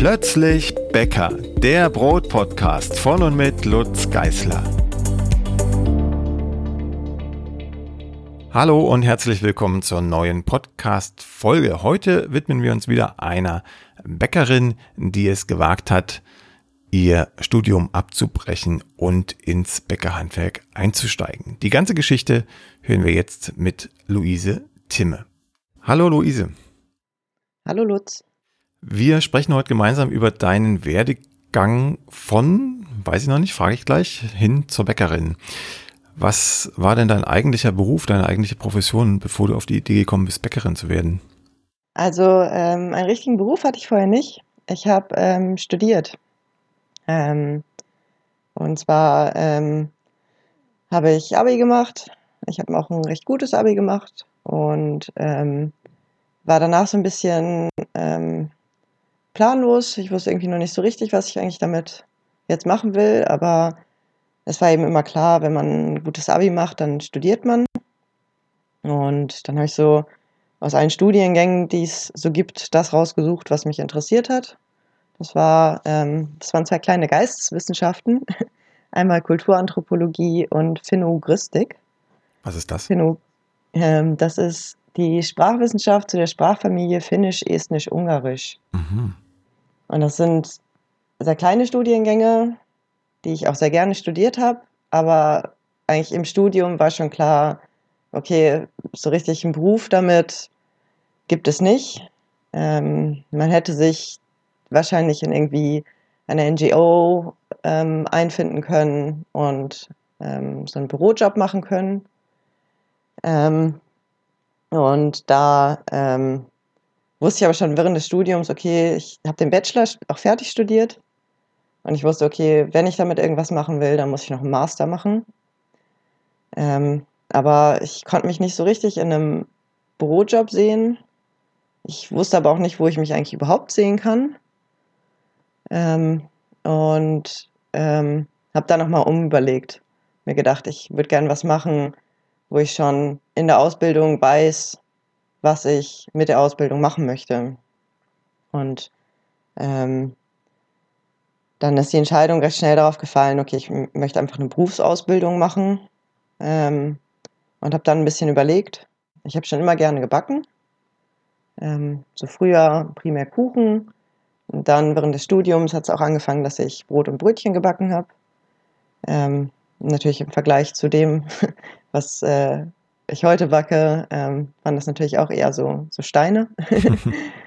Plötzlich Bäcker, der Brotpodcast von und mit Lutz Geißler. Hallo und herzlich willkommen zur neuen Podcast-Folge. Heute widmen wir uns wieder einer Bäckerin, die es gewagt hat, ihr Studium abzubrechen und ins Bäckerhandwerk einzusteigen. Die ganze Geschichte hören wir jetzt mit Luise Timme. Hallo Luise. Hallo Lutz. Wir sprechen heute gemeinsam über deinen Werdegang von, weiß ich noch nicht, frage ich gleich, hin zur Bäckerin. Was war denn dein eigentlicher Beruf, deine eigentliche Profession, bevor du auf die Idee gekommen bist, Bäckerin zu werden? Also ähm, einen richtigen Beruf hatte ich vorher nicht. Ich habe ähm, studiert. Ähm, und zwar ähm, habe ich Abi gemacht. Ich habe auch ein recht gutes Abi gemacht und ähm, war danach so ein bisschen ähm, planlos. Ich wusste irgendwie noch nicht so richtig, was ich eigentlich damit jetzt machen will, aber es war eben immer klar, wenn man ein gutes Abi macht, dann studiert man. Und dann habe ich so aus allen Studiengängen, die es so gibt, das rausgesucht, was mich interessiert hat. Das, war, ähm, das waren zwei kleine Geisteswissenschaften, einmal Kulturanthropologie und Phonogristik. Was ist das? Phino, ähm, das ist die Sprachwissenschaft zu der Sprachfamilie Finnisch, Estnisch, Ungarisch. Mhm. Und das sind sehr kleine Studiengänge, die ich auch sehr gerne studiert habe, aber eigentlich im Studium war schon klar, okay, so richtig einen Beruf damit gibt es nicht. Ähm, man hätte sich wahrscheinlich in irgendwie eine NGO ähm, einfinden können und ähm, so einen Bürojob machen können. Ähm, und da ähm, wusste ich aber schon während des Studiums, okay, ich habe den Bachelor auch fertig studiert. Und ich wusste, okay, wenn ich damit irgendwas machen will, dann muss ich noch einen Master machen. Ähm, aber ich konnte mich nicht so richtig in einem Bürojob sehen. Ich wusste aber auch nicht, wo ich mich eigentlich überhaupt sehen kann. Ähm, und ähm, habe dann nochmal umüberlegt. Mir gedacht, ich würde gerne was machen, wo ich schon in der Ausbildung weiß, was ich mit der Ausbildung machen möchte. Und ähm, dann ist die Entscheidung recht schnell darauf gefallen, okay, ich möchte einfach eine Berufsausbildung machen ähm, und habe dann ein bisschen überlegt. Ich habe schon immer gerne gebacken. Ähm, so früher primär Kuchen. Und dann während des Studiums hat es auch angefangen, dass ich Brot und Brötchen gebacken habe. Ähm, natürlich im Vergleich zu dem, was äh, ich heute backe, ähm, waren das natürlich auch eher so, so Steine.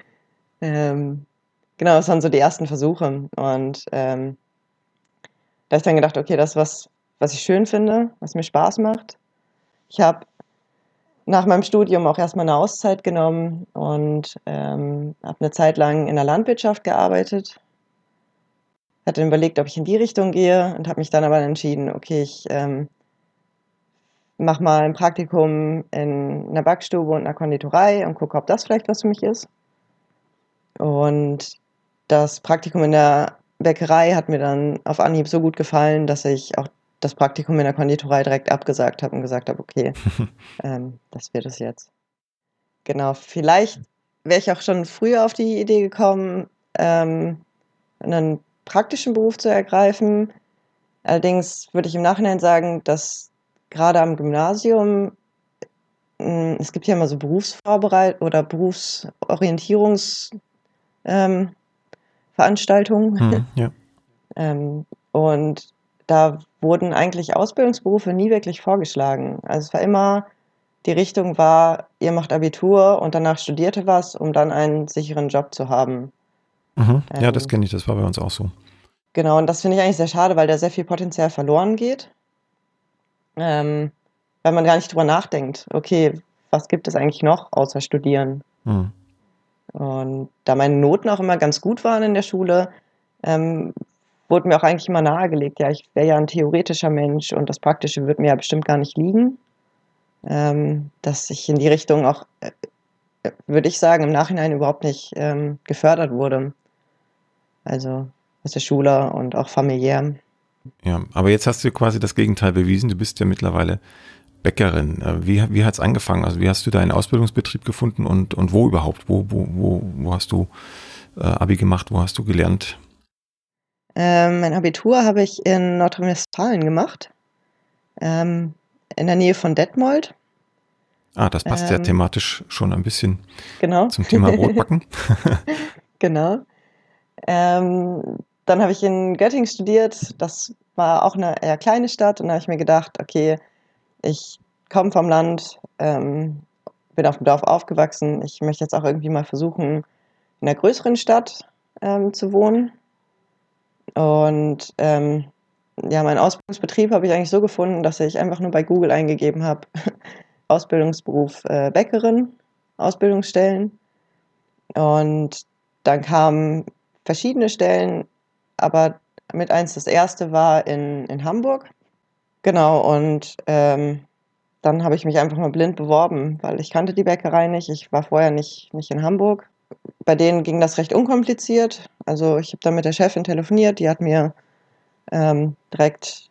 ähm, genau, das waren so die ersten Versuche. Und ähm, da habe ich dann gedacht, okay, das ist was, was ich schön finde, was mir Spaß macht. Ich habe nach meinem Studium auch erstmal eine Auszeit genommen und ähm, habe eine Zeit lang in der Landwirtschaft gearbeitet. Hatte überlegt, ob ich in die Richtung gehe und habe mich dann aber entschieden, okay, ich ähm, mach mal ein Praktikum in einer Backstube und einer Konditorei und gucke, ob das vielleicht was für mich ist. Und das Praktikum in der Bäckerei hat mir dann auf Anhieb so gut gefallen, dass ich auch das Praktikum in der Konditorei direkt abgesagt habe und gesagt habe, okay, ähm, das wird es jetzt. Genau, vielleicht wäre ich auch schon früher auf die Idee gekommen, ähm, einen praktischen Beruf zu ergreifen. Allerdings würde ich im Nachhinein sagen, dass gerade am Gymnasium, hm, es gibt ja immer so Berufsvorbereit oder Berufsorientierungsveranstaltungen. Ähm, hm, ja. ähm, und da wurden eigentlich Ausbildungsberufe nie wirklich vorgeschlagen. Also es war immer, die Richtung war, ihr macht Abitur und danach studierte was, um dann einen sicheren Job zu haben. Mhm. Ja, ähm, das kenne ich, das war bei uns auch so. Genau, und das finde ich eigentlich sehr schade, weil da sehr viel Potenzial verloren geht ähm, weil man gar nicht drüber nachdenkt, okay, was gibt es eigentlich noch außer Studieren? Mhm. Und da meine Noten auch immer ganz gut waren in der Schule, ähm, wurde mir auch eigentlich immer nahegelegt, ja, ich wäre ja ein theoretischer Mensch und das Praktische wird mir ja bestimmt gar nicht liegen. Ähm, dass ich in die Richtung auch, äh, würde ich sagen, im Nachhinein überhaupt nicht ähm, gefördert wurde. Also aus der Schule und auch familiär. Ja, aber jetzt hast du quasi das Gegenteil bewiesen. Du bist ja mittlerweile Bäckerin. Äh, wie, wie hat es angefangen? Also wie hast du deinen Ausbildungsbetrieb gefunden und, und wo überhaupt? Wo, wo, wo, wo hast du äh, Abi gemacht? Wo hast du gelernt? Ähm, mein Abitur habe ich in Nordrhein-Westfalen gemacht, ähm, in der Nähe von Detmold. Ah, das passt ja Ähm, thematisch schon ein bisschen Genau. zum Thema Brotbacken. Genau. Ähm, dann habe ich in Göttingen studiert. Das war auch eine eher kleine Stadt. Und da habe ich mir gedacht, okay, ich komme vom Land, ähm, bin auf dem Dorf aufgewachsen. Ich möchte jetzt auch irgendwie mal versuchen, in einer größeren Stadt ähm, zu wohnen. Und ähm, ja, meinen Ausbildungsbetrieb habe ich eigentlich so gefunden, dass ich einfach nur bei Google eingegeben habe, Ausbildungsberuf äh, Bäckerin, Ausbildungsstellen. Und dann kamen verschiedene Stellen, aber mit eins das erste war in, in Hamburg. Genau, und ähm, dann habe ich mich einfach mal blind beworben, weil ich kannte die Bäckerei nicht. Ich war vorher nicht, nicht in Hamburg. Bei denen ging das recht unkompliziert. Also ich habe dann mit der Chefin telefoniert, die hat mir ähm, direkt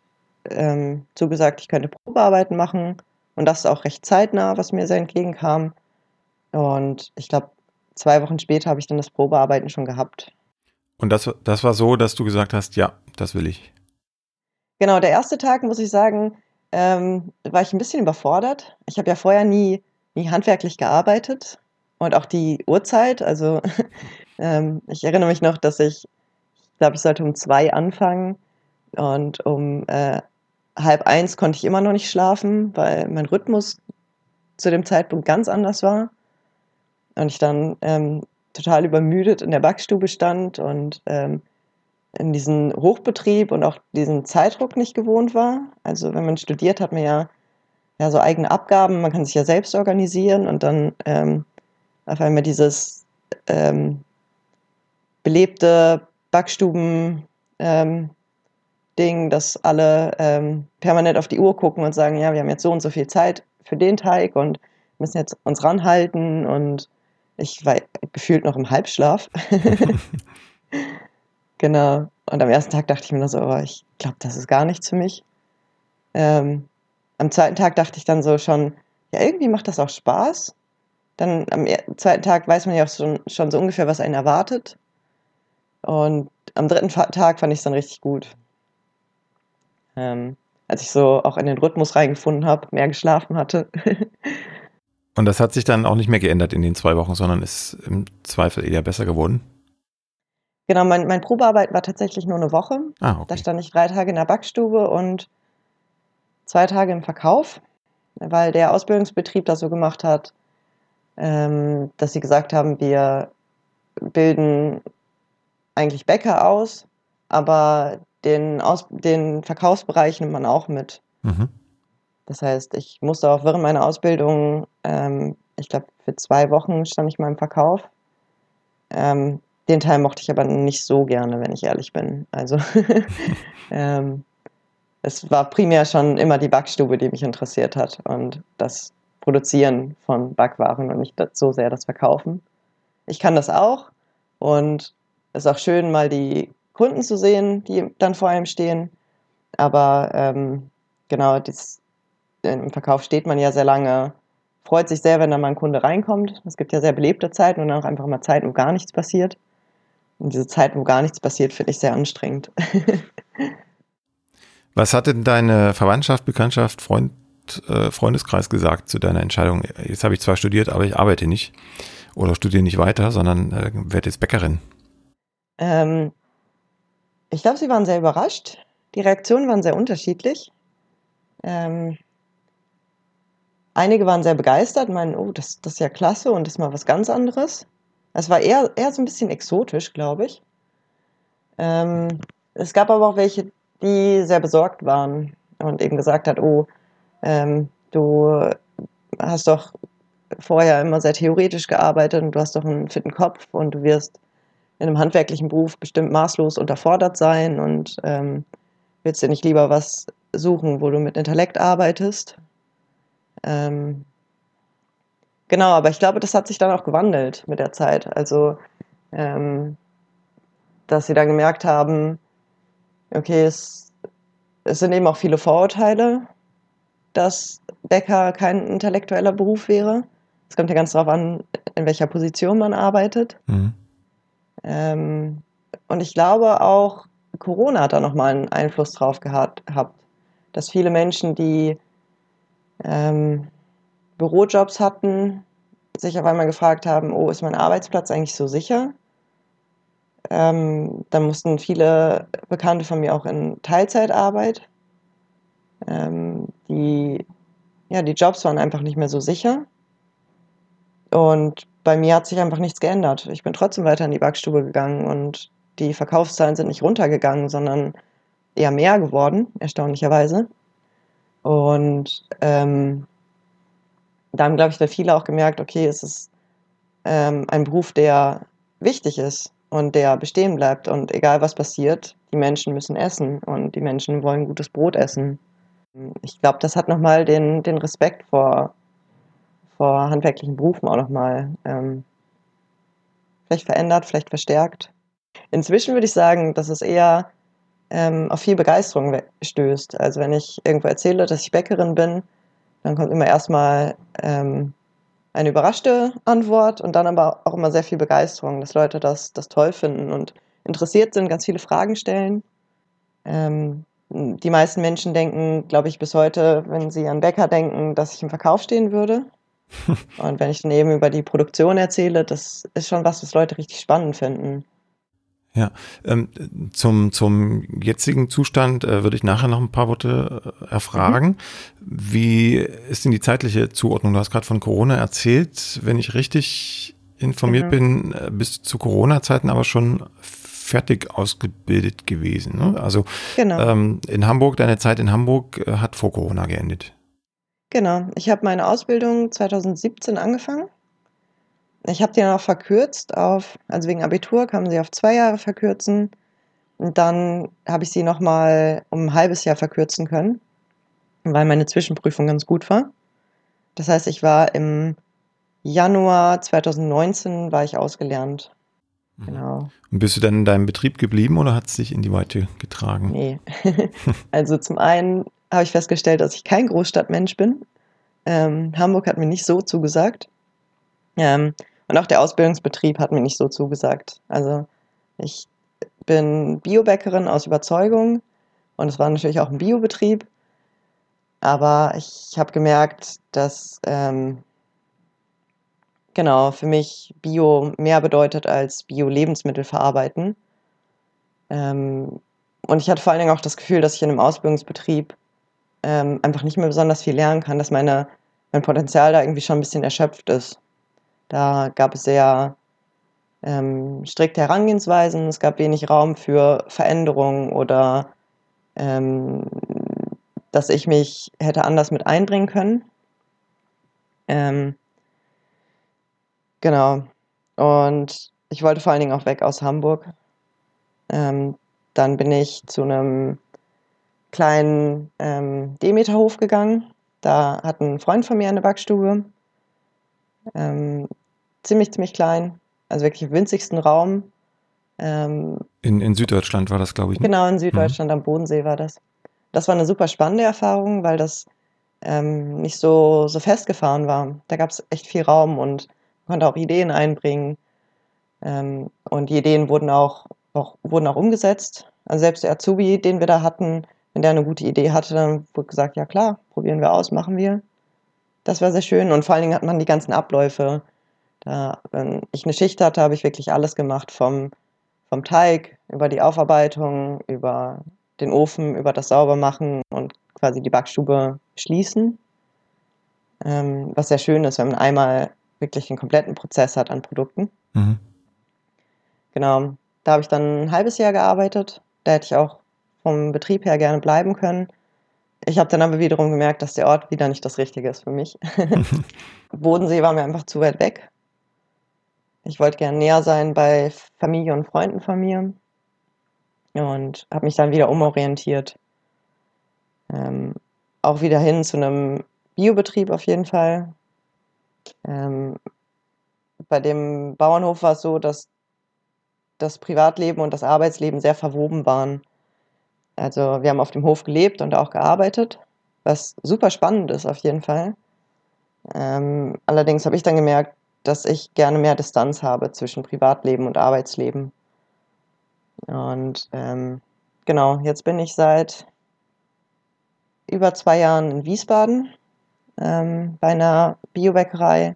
ähm, zugesagt, ich könnte Probearbeiten machen. Und das auch recht zeitnah, was mir sehr entgegenkam. Und ich glaube, zwei Wochen später habe ich dann das Probearbeiten schon gehabt. Und das, das war so, dass du gesagt hast, ja, das will ich. Genau, der erste Tag, muss ich sagen, ähm, war ich ein bisschen überfordert. Ich habe ja vorher nie, nie handwerklich gearbeitet und auch die Uhrzeit. Also ähm, ich erinnere mich noch, dass ich, ich glaube, ich sollte um zwei anfangen und um äh, halb eins konnte ich immer noch nicht schlafen, weil mein Rhythmus zu dem Zeitpunkt ganz anders war. Und ich dann ähm, total übermüdet in der Backstube stand und ähm, in diesen Hochbetrieb und auch diesen Zeitdruck nicht gewohnt war. Also wenn man studiert, hat man ja, ja so eigene Abgaben, man kann sich ja selbst organisieren und dann ähm, auf einmal dieses ähm, belebte Backstuben ähm, dass alle ähm, permanent auf die Uhr gucken und sagen, ja, wir haben jetzt so und so viel Zeit für den Teig und müssen jetzt uns ranhalten und ich war gefühlt noch im Halbschlaf. genau. Und am ersten Tag dachte ich mir nur so, oh, ich glaube, das ist gar nichts für mich. Ähm, am zweiten Tag dachte ich dann so schon, ja, irgendwie macht das auch Spaß. Dann am er- zweiten Tag weiß man ja auch schon, schon so ungefähr, was einen erwartet. Und am dritten Tag fand ich es dann richtig gut. Ähm, als ich so auch in den Rhythmus reingefunden habe, mehr geschlafen hatte. Und das hat sich dann auch nicht mehr geändert in den zwei Wochen, sondern ist im Zweifel eher besser geworden. genau, mein, mein Probearbeit war tatsächlich nur eine Woche. Ah, Da okay. stand ich drei Tage in der Backstube und zwei Tage im Verkauf, weil der Ausbildungsbetrieb das so gemacht hat, ähm, dass sie gesagt haben, wir bilden eigentlich Bäcker aus, aber den, aus, den Verkaufsbereich nimmt man auch mit. Mhm. Das heißt, ich musste auch während meiner Ausbildung, ähm, ich glaube, für zwei Wochen stand ich mal im Verkauf. Ähm, den Teil mochte ich aber nicht so gerne, wenn ich ehrlich bin. Also ähm, es war primär schon immer die Backstube, die mich interessiert hat und das Produzieren von Backwaren und nicht so sehr das Verkaufen. Ich kann das auch und es ist auch schön, mal die Kunden zu sehen, die dann vor einem stehen. Aber ähm, genau, das, im Verkauf steht man ja sehr lange, freut sich sehr, wenn da mal ein Kunde reinkommt. Es gibt ja sehr belebte Zeiten und dann auch einfach mal Zeiten, wo gar nichts passiert. Und diese Zeiten, wo gar nichts passiert, finde ich sehr anstrengend. Was hat denn deine Verwandtschaft, Bekanntschaft, Freund, äh, Freundeskreis gesagt zu deiner Entscheidung? Jetzt habe ich zwar studiert, aber ich arbeite nicht oder studiere nicht weiter, sondern äh, werde jetzt Bäckerin. ähm, ich glaube, sie waren sehr überrascht. Die Reaktionen waren sehr unterschiedlich. Ähm, einige waren sehr begeistert, meinen, oh, das, das ist ja klasse und das ist mal was ganz anderes. Es war eher, eher so ein bisschen exotisch, glaube ich. Ähm, es gab aber auch welche, die sehr besorgt waren und eben gesagt hat, oh, ähm, du hast doch vorher immer sehr theoretisch gearbeitet und du hast doch einen fitten Kopf und du wirst in einem handwerklichen Beruf bestimmt maßlos unterfordert sein und ähm, willst dir nicht lieber was suchen, wo du mit Intellekt arbeitest. Ähm, genau, aber ich glaube, das hat sich dann auch gewandelt mit der Zeit. Also, ähm, dass sie dann gemerkt haben, okay, es, es sind eben auch viele Vorurteile, dass Bäcker kein intellektueller Beruf wäre. Es kommt ja ganz darauf an, in welcher Position man arbeitet. Mhm. Ähm, und ich glaube auch, Corona hat da nochmal einen Einfluss drauf gehabt, dass viele Menschen, die ähm, Bürojobs hatten, sich auf einmal gefragt haben, oh, ist mein Arbeitsplatz eigentlich so sicher? Ähm, dann mussten viele Bekannte von mir auch in Teilzeitarbeit. Ähm, die, ja, die Jobs waren einfach nicht mehr so sicher. Und bei mir hat sich einfach nichts geändert. Ich bin trotzdem weiter in die Backstube gegangen und die Verkaufszahlen sind nicht runtergegangen, sondern eher mehr geworden, erstaunlicherweise. Und ähm, da haben, glaube ich, viele auch gemerkt, okay, es ist ähm, ein Beruf, der wichtig ist und der bestehen bleibt. Und egal was passiert, die Menschen müssen essen und die Menschen wollen gutes Brot essen. Ich glaube, das hat nochmal den, den Respekt vor, vor handwerklichen Berufen auch nochmal ähm, vielleicht verändert, vielleicht verstärkt. Inzwischen würde ich sagen, dass es eher ähm, auf viel Begeisterung stößt. Also wenn ich irgendwo erzähle, dass ich Bäckerin bin, dann kommt immer erstmal ähm, eine überraschte Antwort und dann aber auch immer sehr viel Begeisterung, dass Leute das, das toll finden und interessiert sind, ganz viele Fragen stellen. Ähm, die meisten Menschen denken, glaube ich, bis heute, wenn sie an Bäcker denken, dass ich im Verkauf stehen würde. und wenn ich dann eben über die Produktion erzähle, das ist schon was, was Leute richtig spannend finden. Ja, ähm, zum, zum jetzigen Zustand äh, würde ich nachher noch ein paar Worte äh, erfragen. Mhm. Wie ist denn die zeitliche Zuordnung? Du hast gerade von Corona erzählt. Wenn ich richtig informiert mhm. bin, äh, bist du zu Corona-Zeiten aber schon fertig ausgebildet gewesen. Ne? Also genau. ähm, in Hamburg, deine Zeit in Hamburg äh, hat vor Corona geendet. Genau, ich habe meine Ausbildung 2017 angefangen ich habe die dann auch verkürzt auf, also wegen Abitur kann man sie auf zwei Jahre verkürzen. Und dann habe ich sie nochmal um ein halbes Jahr verkürzen können, weil meine Zwischenprüfung ganz gut war. Das heißt, ich war im Januar 2019 war ich ausgelernt. Mhm. Genau. Und bist du dann in deinem Betrieb geblieben oder hat es dich in die Weite getragen? Nee. also zum einen habe ich festgestellt, dass ich kein Großstadtmensch bin. Ähm, Hamburg hat mir nicht so zugesagt. Ähm, und auch der Ausbildungsbetrieb hat mir nicht so zugesagt. Also ich bin Biobäckerin aus Überzeugung und es war natürlich auch ein Biobetrieb. Aber ich habe gemerkt, dass ähm, genau für mich Bio mehr bedeutet als Bio-Lebensmittel verarbeiten. Ähm, und ich hatte vor allen Dingen auch das Gefühl, dass ich in einem Ausbildungsbetrieb ähm, einfach nicht mehr besonders viel lernen kann, dass meine, mein Potenzial da irgendwie schon ein bisschen erschöpft ist. Da gab es sehr ähm, strikte Herangehensweisen, es gab wenig Raum für Veränderungen oder ähm, dass ich mich hätte anders mit einbringen können. Ähm, genau. Und ich wollte vor allen Dingen auch weg aus Hamburg. Ähm, dann bin ich zu einem kleinen ähm, Demeterhof gegangen. Da hat ein Freund von mir eine Backstube. Ähm, ziemlich, ziemlich klein, also wirklich im winzigsten Raum. Ähm, in, in Süddeutschland war das, glaube ich. Ne? Genau, in Süddeutschland mhm. am Bodensee war das. Das war eine super spannende Erfahrung, weil das ähm, nicht so, so festgefahren war. Da gab es echt viel Raum und man konnte auch Ideen einbringen. Ähm, und die Ideen wurden auch, auch, wurden auch umgesetzt. Also selbst der Azubi, den wir da hatten, wenn der eine gute Idee hatte, dann wurde gesagt, ja klar, probieren wir aus, machen wir. Das war sehr schön und vor allen Dingen hat man die ganzen Abläufe da, wenn ich eine Schicht hatte, habe ich wirklich alles gemacht, vom, vom Teig über die Aufarbeitung, über den Ofen, über das Saubermachen und quasi die Backstube schließen. Ähm, was sehr schön ist, wenn man einmal wirklich den kompletten Prozess hat an Produkten. Mhm. Genau, da habe ich dann ein halbes Jahr gearbeitet. Da hätte ich auch vom Betrieb her gerne bleiben können. Ich habe dann aber wiederum gemerkt, dass der Ort wieder nicht das Richtige ist für mich. Bodensee war mir einfach zu weit weg. Ich wollte gerne näher sein bei Familie und Freunden von mir und habe mich dann wieder umorientiert. Ähm, auch wieder hin zu einem Biobetrieb auf jeden Fall. Ähm, bei dem Bauernhof war es so, dass das Privatleben und das Arbeitsleben sehr verwoben waren. Also wir haben auf dem Hof gelebt und auch gearbeitet, was super spannend ist auf jeden Fall. Ähm, allerdings habe ich dann gemerkt, dass ich gerne mehr Distanz habe zwischen Privatleben und Arbeitsleben. Und ähm, genau, jetzt bin ich seit über zwei Jahren in Wiesbaden ähm, bei einer Biobäckerei,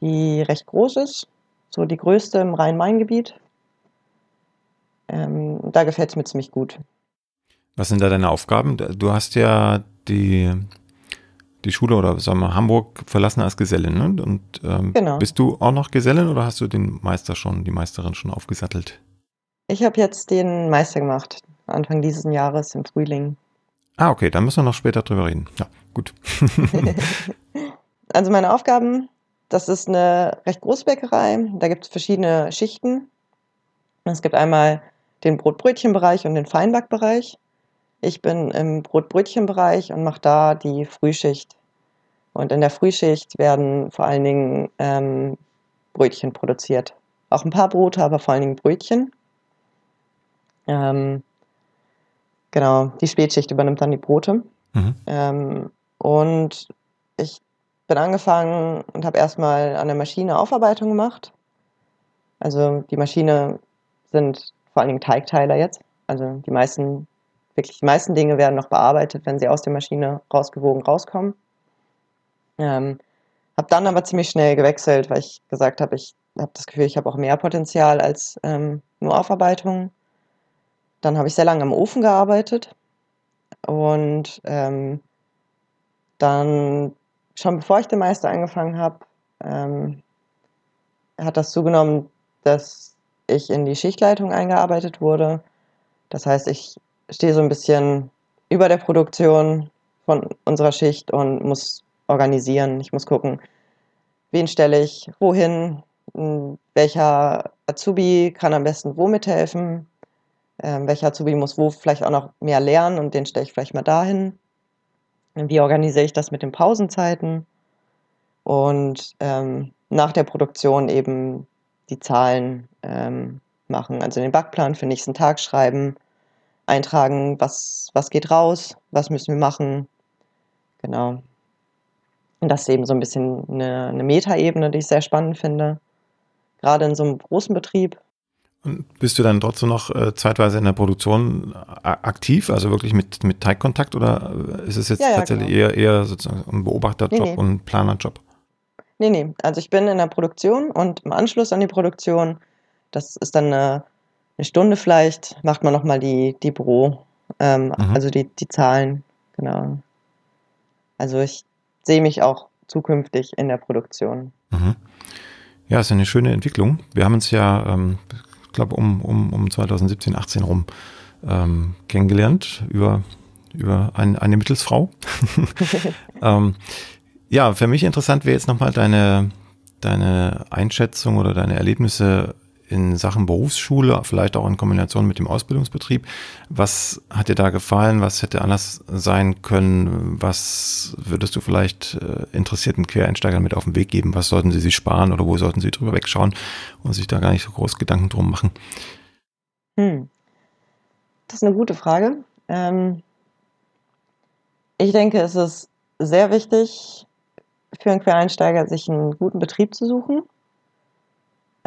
die recht groß ist, so die größte im Rhein-Main-Gebiet. Ähm, da gefällt es mir ziemlich gut. Was sind da deine Aufgaben? Du hast ja die, die Schule oder sagen wir Hamburg verlassen als Gesellin. Ne? Und ähm, genau. bist du auch noch Gesellin oder hast du den Meister schon, die Meisterin schon aufgesattelt? Ich habe jetzt den Meister gemacht, Anfang dieses Jahres im Frühling. Ah, okay, dann müssen wir noch später drüber reden. Ja, gut. also meine Aufgaben, das ist eine recht große Bäckerei. Da gibt es verschiedene Schichten. Es gibt einmal den Brotbrötchenbereich und den Feinbackbereich. Ich bin im Brotbrötchenbereich und mache da die Frühschicht. Und in der Frühschicht werden vor allen Dingen ähm, Brötchen produziert. Auch ein paar Brote, aber vor allen Dingen Brötchen. Ähm, genau, die Spätschicht übernimmt dann die Brote. Mhm. Ähm, und ich bin angefangen und habe erstmal an der Maschine Aufarbeitung gemacht. Also die Maschine sind vor allen Dingen Teigteiler jetzt. Also die meisten, wirklich die meisten Dinge werden noch bearbeitet, wenn sie aus der Maschine rausgewogen rauskommen. Ähm, habe dann aber ziemlich schnell gewechselt, weil ich gesagt habe, ich habe das Gefühl, ich habe auch mehr Potenzial als ähm, nur Aufarbeitung. Dann habe ich sehr lange im Ofen gearbeitet und ähm, dann, schon bevor ich den Meister angefangen habe, ähm, hat das zugenommen, dass ich in die Schichtleitung eingearbeitet wurde. Das heißt, ich stehe so ein bisschen über der Produktion von unserer Schicht und muss organisieren. Ich muss gucken, wen stelle ich wohin, welcher Azubi kann am besten womit helfen, ähm, welcher Azubi muss wo vielleicht auch noch mehr lernen und den stelle ich vielleicht mal dahin. Wie organisiere ich das mit den Pausenzeiten? Und ähm, nach der Produktion eben die Zahlen ähm, machen, also den Backplan für den nächsten Tag schreiben, eintragen, was, was geht raus, was müssen wir machen. Genau. Und das ist eben so ein bisschen eine, eine Metaebene, die ich sehr spannend finde. Gerade in so einem großen Betrieb bist du dann trotzdem noch äh, zeitweise in der Produktion äh, aktiv, also wirklich mit, mit Teigkontakt oder ist es jetzt ja, ja, tatsächlich genau. eher, eher sozusagen ein Beobachterjob nee, nee. und ein Planerjob? Nee, nee. Also ich bin in der Produktion und im Anschluss an die Produktion, das ist dann eine, eine Stunde vielleicht, macht man nochmal die, die Büro, ähm, mhm. also die, die Zahlen, genau. Also ich sehe mich auch zukünftig in der Produktion. Mhm. Ja, ist eine schöne Entwicklung. Wir haben uns ja, ähm, ich glaube, um, um, um 2017, 18 rum ähm, kennengelernt über, über ein, eine Mittelsfrau. ähm, ja, für mich interessant wäre jetzt nochmal deine, deine Einschätzung oder deine Erlebnisse in Sachen Berufsschule, vielleicht auch in Kombination mit dem Ausbildungsbetrieb. Was hat dir da gefallen? Was hätte anders sein können? Was würdest du vielleicht äh, interessierten Quereinsteigern mit auf den Weg geben? Was sollten sie sich sparen oder wo sollten sie drüber wegschauen und sich da gar nicht so groß Gedanken drum machen? Hm. Das ist eine gute Frage. Ähm ich denke, es ist sehr wichtig für einen Quereinsteiger, sich einen guten Betrieb zu suchen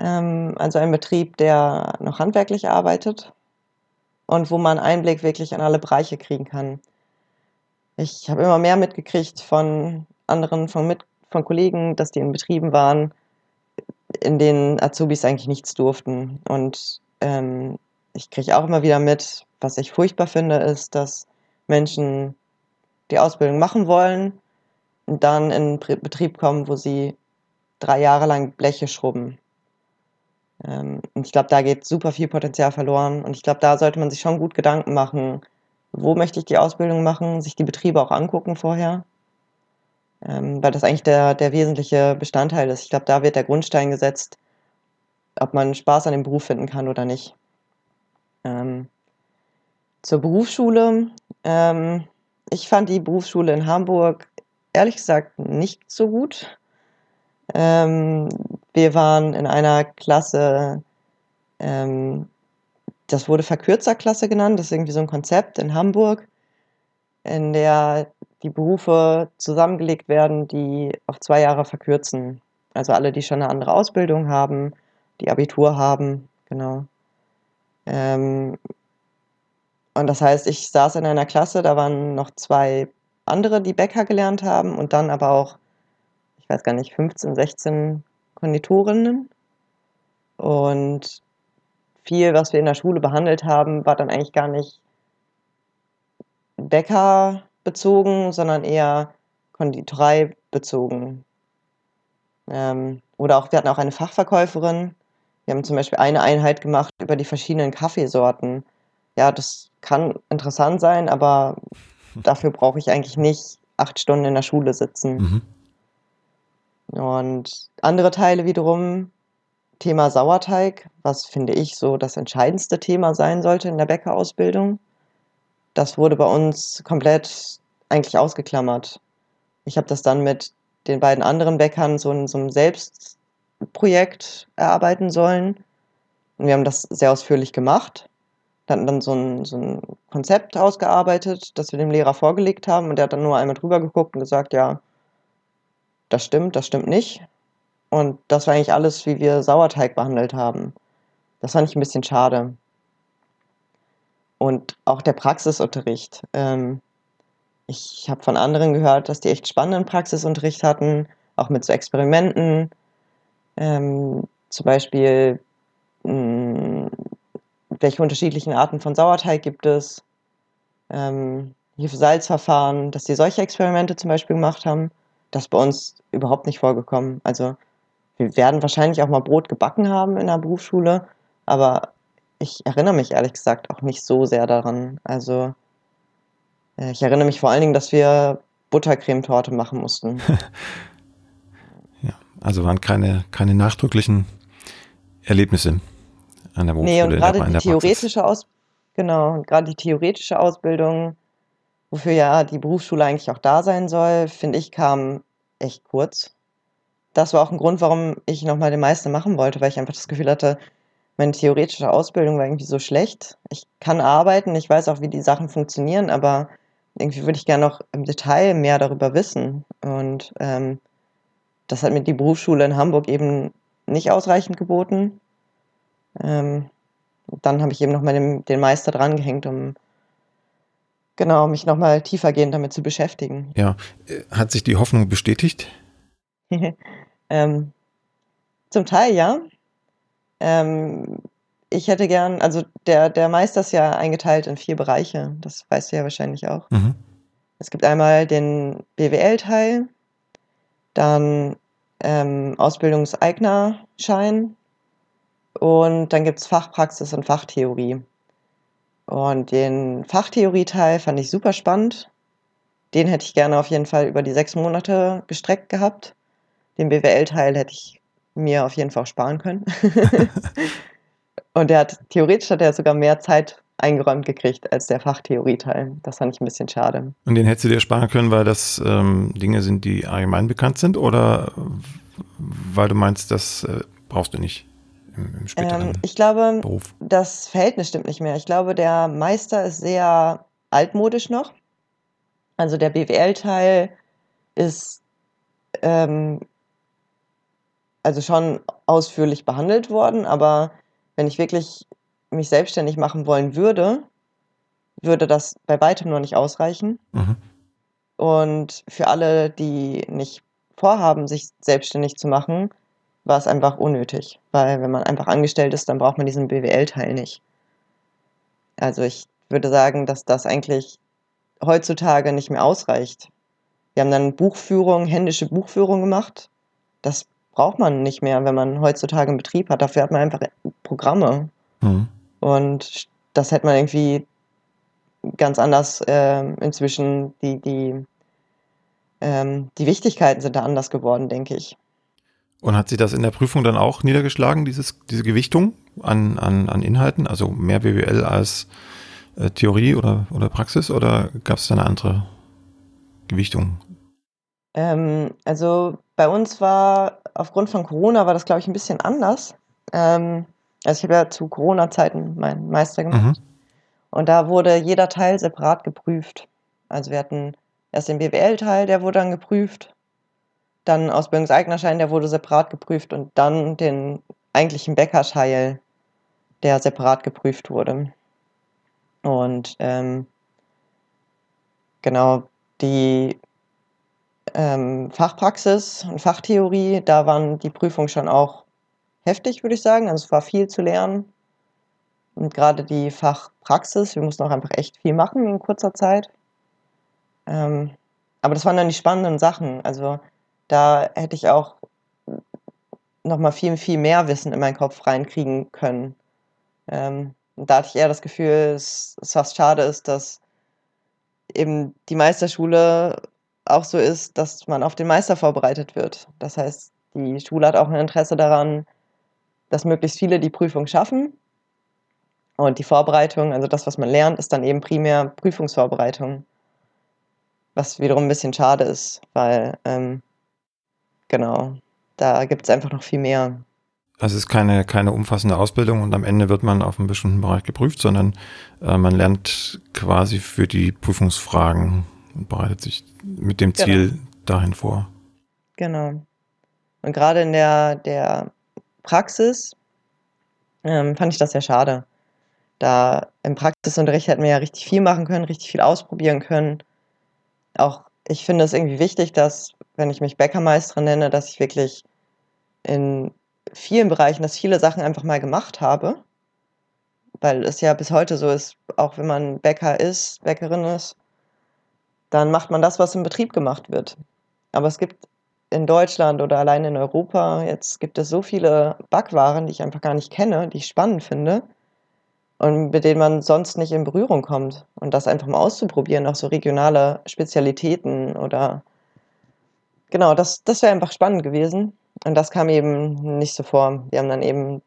also ein Betrieb, der noch handwerklich arbeitet und wo man Einblick wirklich in alle Bereiche kriegen kann. Ich habe immer mehr mitgekriegt von anderen, von, mit, von Kollegen, dass die in Betrieben waren, in denen Azubis eigentlich nichts durften. Und ähm, ich kriege auch immer wieder mit, was ich furchtbar finde, ist, dass Menschen die Ausbildung machen wollen und dann in einen Betrieb kommen, wo sie drei Jahre lang Bleche schrubben. Ähm, und ich glaube, da geht super viel Potenzial verloren. Und ich glaube, da sollte man sich schon gut Gedanken machen, wo möchte ich die Ausbildung machen, sich die Betriebe auch angucken vorher. Ähm, weil das eigentlich der, der wesentliche Bestandteil ist. Ich glaube, da wird der Grundstein gesetzt, ob man Spaß an dem Beruf finden kann oder nicht. Ähm, zur Berufsschule. Ähm, ich fand die Berufsschule in Hamburg ehrlich gesagt nicht so gut. Ähm, wir waren in einer Klasse, ähm, das wurde Verkürzerklasse genannt, das ist irgendwie so ein Konzept in Hamburg, in der die Berufe zusammengelegt werden, die auf zwei Jahre verkürzen. Also alle, die schon eine andere Ausbildung haben, die Abitur haben, genau. Ähm, und das heißt, ich saß in einer Klasse, da waren noch zwei andere, die Bäcker gelernt haben und dann aber auch, weiß gar nicht, 15, 16 Konditorinnen. Und viel, was wir in der Schule behandelt haben, war dann eigentlich gar nicht Bäcker bezogen, sondern eher Konditorei bezogen. Ähm, oder auch, wir hatten auch eine Fachverkäuferin. Wir haben zum Beispiel eine Einheit gemacht über die verschiedenen Kaffeesorten. Ja, das kann interessant sein, aber dafür brauche ich eigentlich nicht acht Stunden in der Schule sitzen. Mhm. Und andere Teile wiederum, Thema Sauerteig, was finde ich so das entscheidendste Thema sein sollte in der Bäckerausbildung. Das wurde bei uns komplett eigentlich ausgeklammert. Ich habe das dann mit den beiden anderen Bäckern so in so einem Selbstprojekt erarbeiten sollen. Und wir haben das sehr ausführlich gemacht. Dann dann so ein, so ein Konzept ausgearbeitet, das wir dem Lehrer vorgelegt haben. Und der hat dann nur einmal drüber geguckt und gesagt, ja, das stimmt, das stimmt nicht. Und das war eigentlich alles, wie wir Sauerteig behandelt haben. Das fand ich ein bisschen schade. Und auch der Praxisunterricht. Ähm, ich habe von anderen gehört, dass die echt spannenden Praxisunterricht hatten, auch mit so Experimenten. Ähm, zum Beispiel, mh, hm, welche unterschiedlichen Arten von Sauerteig gibt es? Ähm, Hefe-Salz-Verfahren, dass die solche Experimente zum Beispiel gemacht haben. Das ist bei uns überhaupt nicht vorgekommen. Also wir werden wahrscheinlich auch mal Brot gebacken haben in der Berufsschule, aber ich erinnere mich ehrlich gesagt auch nicht so sehr daran. Also äh, ich erinnere mich vor allen Dingen, dass wir Buttercremetorte machen mussten. ja, also waren keine, keine nachdrücklichen Erlebnisse an der Berufsschule. Nee, und gerade die theoretische Aus genau, gerade die theoretische Ausbildung, wofür ja die Berufsschule eigentlich auch da sein soll, finde ich, kam echt kurz. Das war auch ein Grund, warum ich nochmal den Meister machen wollte, weil ich einfach das Gefühl hatte, meine theoretische Ausbildung war irgendwie so schlecht. Ich kann arbeiten, ich weiß auch, wie die Sachen funktionieren, aber irgendwie würde ich gerne noch im Detail mehr darüber wissen. Und ähm, das hat mir die Berufsschule in Hamburg eben nicht ausreichend geboten. Ähm, dann habe ich eben nochmal den, den Meister drangehängt, um genau mich nochmal tiefergehend damit zu beschäftigen. Ja, äh, hat sich die Hoffnung bestätigt? ähm, zum Teil ja. Ähm, ich hätte gern, also der, der Meister ist ja eingeteilt in vier Bereiche, das weißt du ja wahrscheinlich auch. Mhm. Es gibt einmal den BWL-Teil, dann ähm, Ausbildungseignerschein und dann gibt es Fachpraxis und Fachtheorie. Und den Fachtheorie-Teil fand ich super spannend. Den hätte ich gerne auf jeden Fall über die sechs Monate gestreckt gehabt. Den BWL-Teil hätte ich mir auf jeden Fall auch sparen können. Und der hat, theoretisch hat er sogar mehr Zeit eingeräumt gekriegt als der Fachtheorieteil. Das fand ich ein bisschen schade. Und den hättest du dir sparen können, weil das ähm, Dinge sind, die allgemein bekannt sind oder weil du meinst, das äh, brauchst du nicht im, im späteren ähm, Ich glaube, Beruf? das Verhältnis stimmt nicht mehr. Ich glaube, der Meister ist sehr altmodisch noch. Also der BWL-Teil ist ähm, also schon ausführlich behandelt worden, aber wenn ich wirklich mich selbstständig machen wollen würde, würde das bei weitem noch nicht ausreichen. Mhm. Und für alle, die nicht vorhaben, sich selbstständig zu machen, war es einfach unnötig. Weil wenn man einfach angestellt ist, dann braucht man diesen BWL-Teil nicht. Also ich würde sagen, dass das eigentlich heutzutage nicht mehr ausreicht. Wir haben dann Buchführung, händische Buchführung gemacht. Das braucht man nicht mehr, wenn man heutzutage einen Betrieb hat. Dafür hat man einfach Programme. Mhm. Und das hätte man irgendwie ganz anders äh, inzwischen, die, die, ähm, die Wichtigkeiten sind da anders geworden, denke ich. Und hat sich das in der Prüfung dann auch niedergeschlagen, dieses, diese Gewichtung an, an, an Inhalten? Also mehr BWL als äh, Theorie oder, oder Praxis? Oder gab es da eine andere Gewichtung? Ähm, also bei uns war aufgrund von Corona war das, glaube ich, ein bisschen anders. Ähm, also ich habe ja zu Corona-Zeiten meinen Meister gemacht. Mhm. Und da wurde jeder Teil separat geprüft. Also wir hatten erst den BWL-Teil, der wurde dann geprüft. Dann Ausbildungseignerschein, der wurde separat geprüft und dann den eigentlichen Bäckerscheil, der separat geprüft wurde. Und ähm, genau, die ähm, Fachpraxis und Fachtheorie, da waren die Prüfungen schon auch heftig, würde ich sagen. Also es war viel zu lernen. Und gerade die Fachpraxis, wir mussten auch einfach echt viel machen in kurzer Zeit. Ähm, aber das waren dann die spannenden Sachen. Also da hätte ich auch nochmal viel, viel mehr Wissen in meinen Kopf reinkriegen können. Ähm, da hatte ich eher das Gefühl, es, es fast schade ist, dass eben die Meisterschule auch so ist, dass man auf den Meister vorbereitet wird. Das heißt, die Schule hat auch ein Interesse daran, dass möglichst viele die Prüfung schaffen. Und die Vorbereitung, also das, was man lernt, ist dann eben primär Prüfungsvorbereitung. Was wiederum ein bisschen schade ist, weil, ähm, genau, da gibt es einfach noch viel mehr. Also es ist keine, keine umfassende Ausbildung und am Ende wird man auf einen bestimmten Bereich geprüft, sondern äh, man lernt quasi für die Prüfungsfragen und bereitet sich mit dem genau. Ziel dahin vor. Genau. Und gerade in der, der Praxis ähm, fand ich das sehr schade. Da im Praxisunterricht hätten wir ja richtig viel machen können, richtig viel ausprobieren können. Auch ich finde es irgendwie wichtig, dass, wenn ich mich Bäckermeisterin nenne, dass ich wirklich in vielen Bereichen, dass viele Sachen einfach mal gemacht habe, weil es ja bis heute so ist, auch wenn man Bäcker ist, Bäckerin ist, dann macht man das, was im Betrieb gemacht wird. Aber es gibt in Deutschland oder allein in Europa, jetzt gibt es so viele Backwaren, die ich einfach gar nicht kenne, die ich spannend finde und mit denen man sonst nicht in Berührung kommt. Und das einfach mal auszuprobieren, auch so regionale Spezialitäten oder genau, das, das wäre einfach spannend gewesen. Und das kam eben nicht so vor. Wir haben dann eben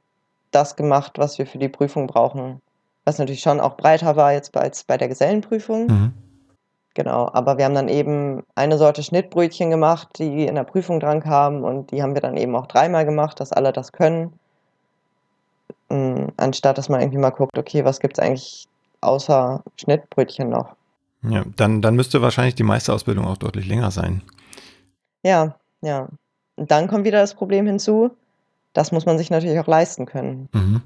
das gemacht, was wir für die Prüfung brauchen. Was natürlich schon auch breiter war jetzt als bei der Gesellenprüfung. Mhm. Genau, aber wir haben dann eben eine Sorte Schnittbrötchen gemacht, die in der Prüfung dran kamen und die haben wir dann eben auch dreimal gemacht, dass alle das können. Ähm, anstatt dass man irgendwie mal guckt, okay, was gibt es eigentlich außer Schnittbrötchen noch? Ja, dann, dann müsste wahrscheinlich die Meisterausbildung auch deutlich länger sein. Ja, ja. Und dann kommt wieder das Problem hinzu, das muss man sich natürlich auch leisten können. Mhm.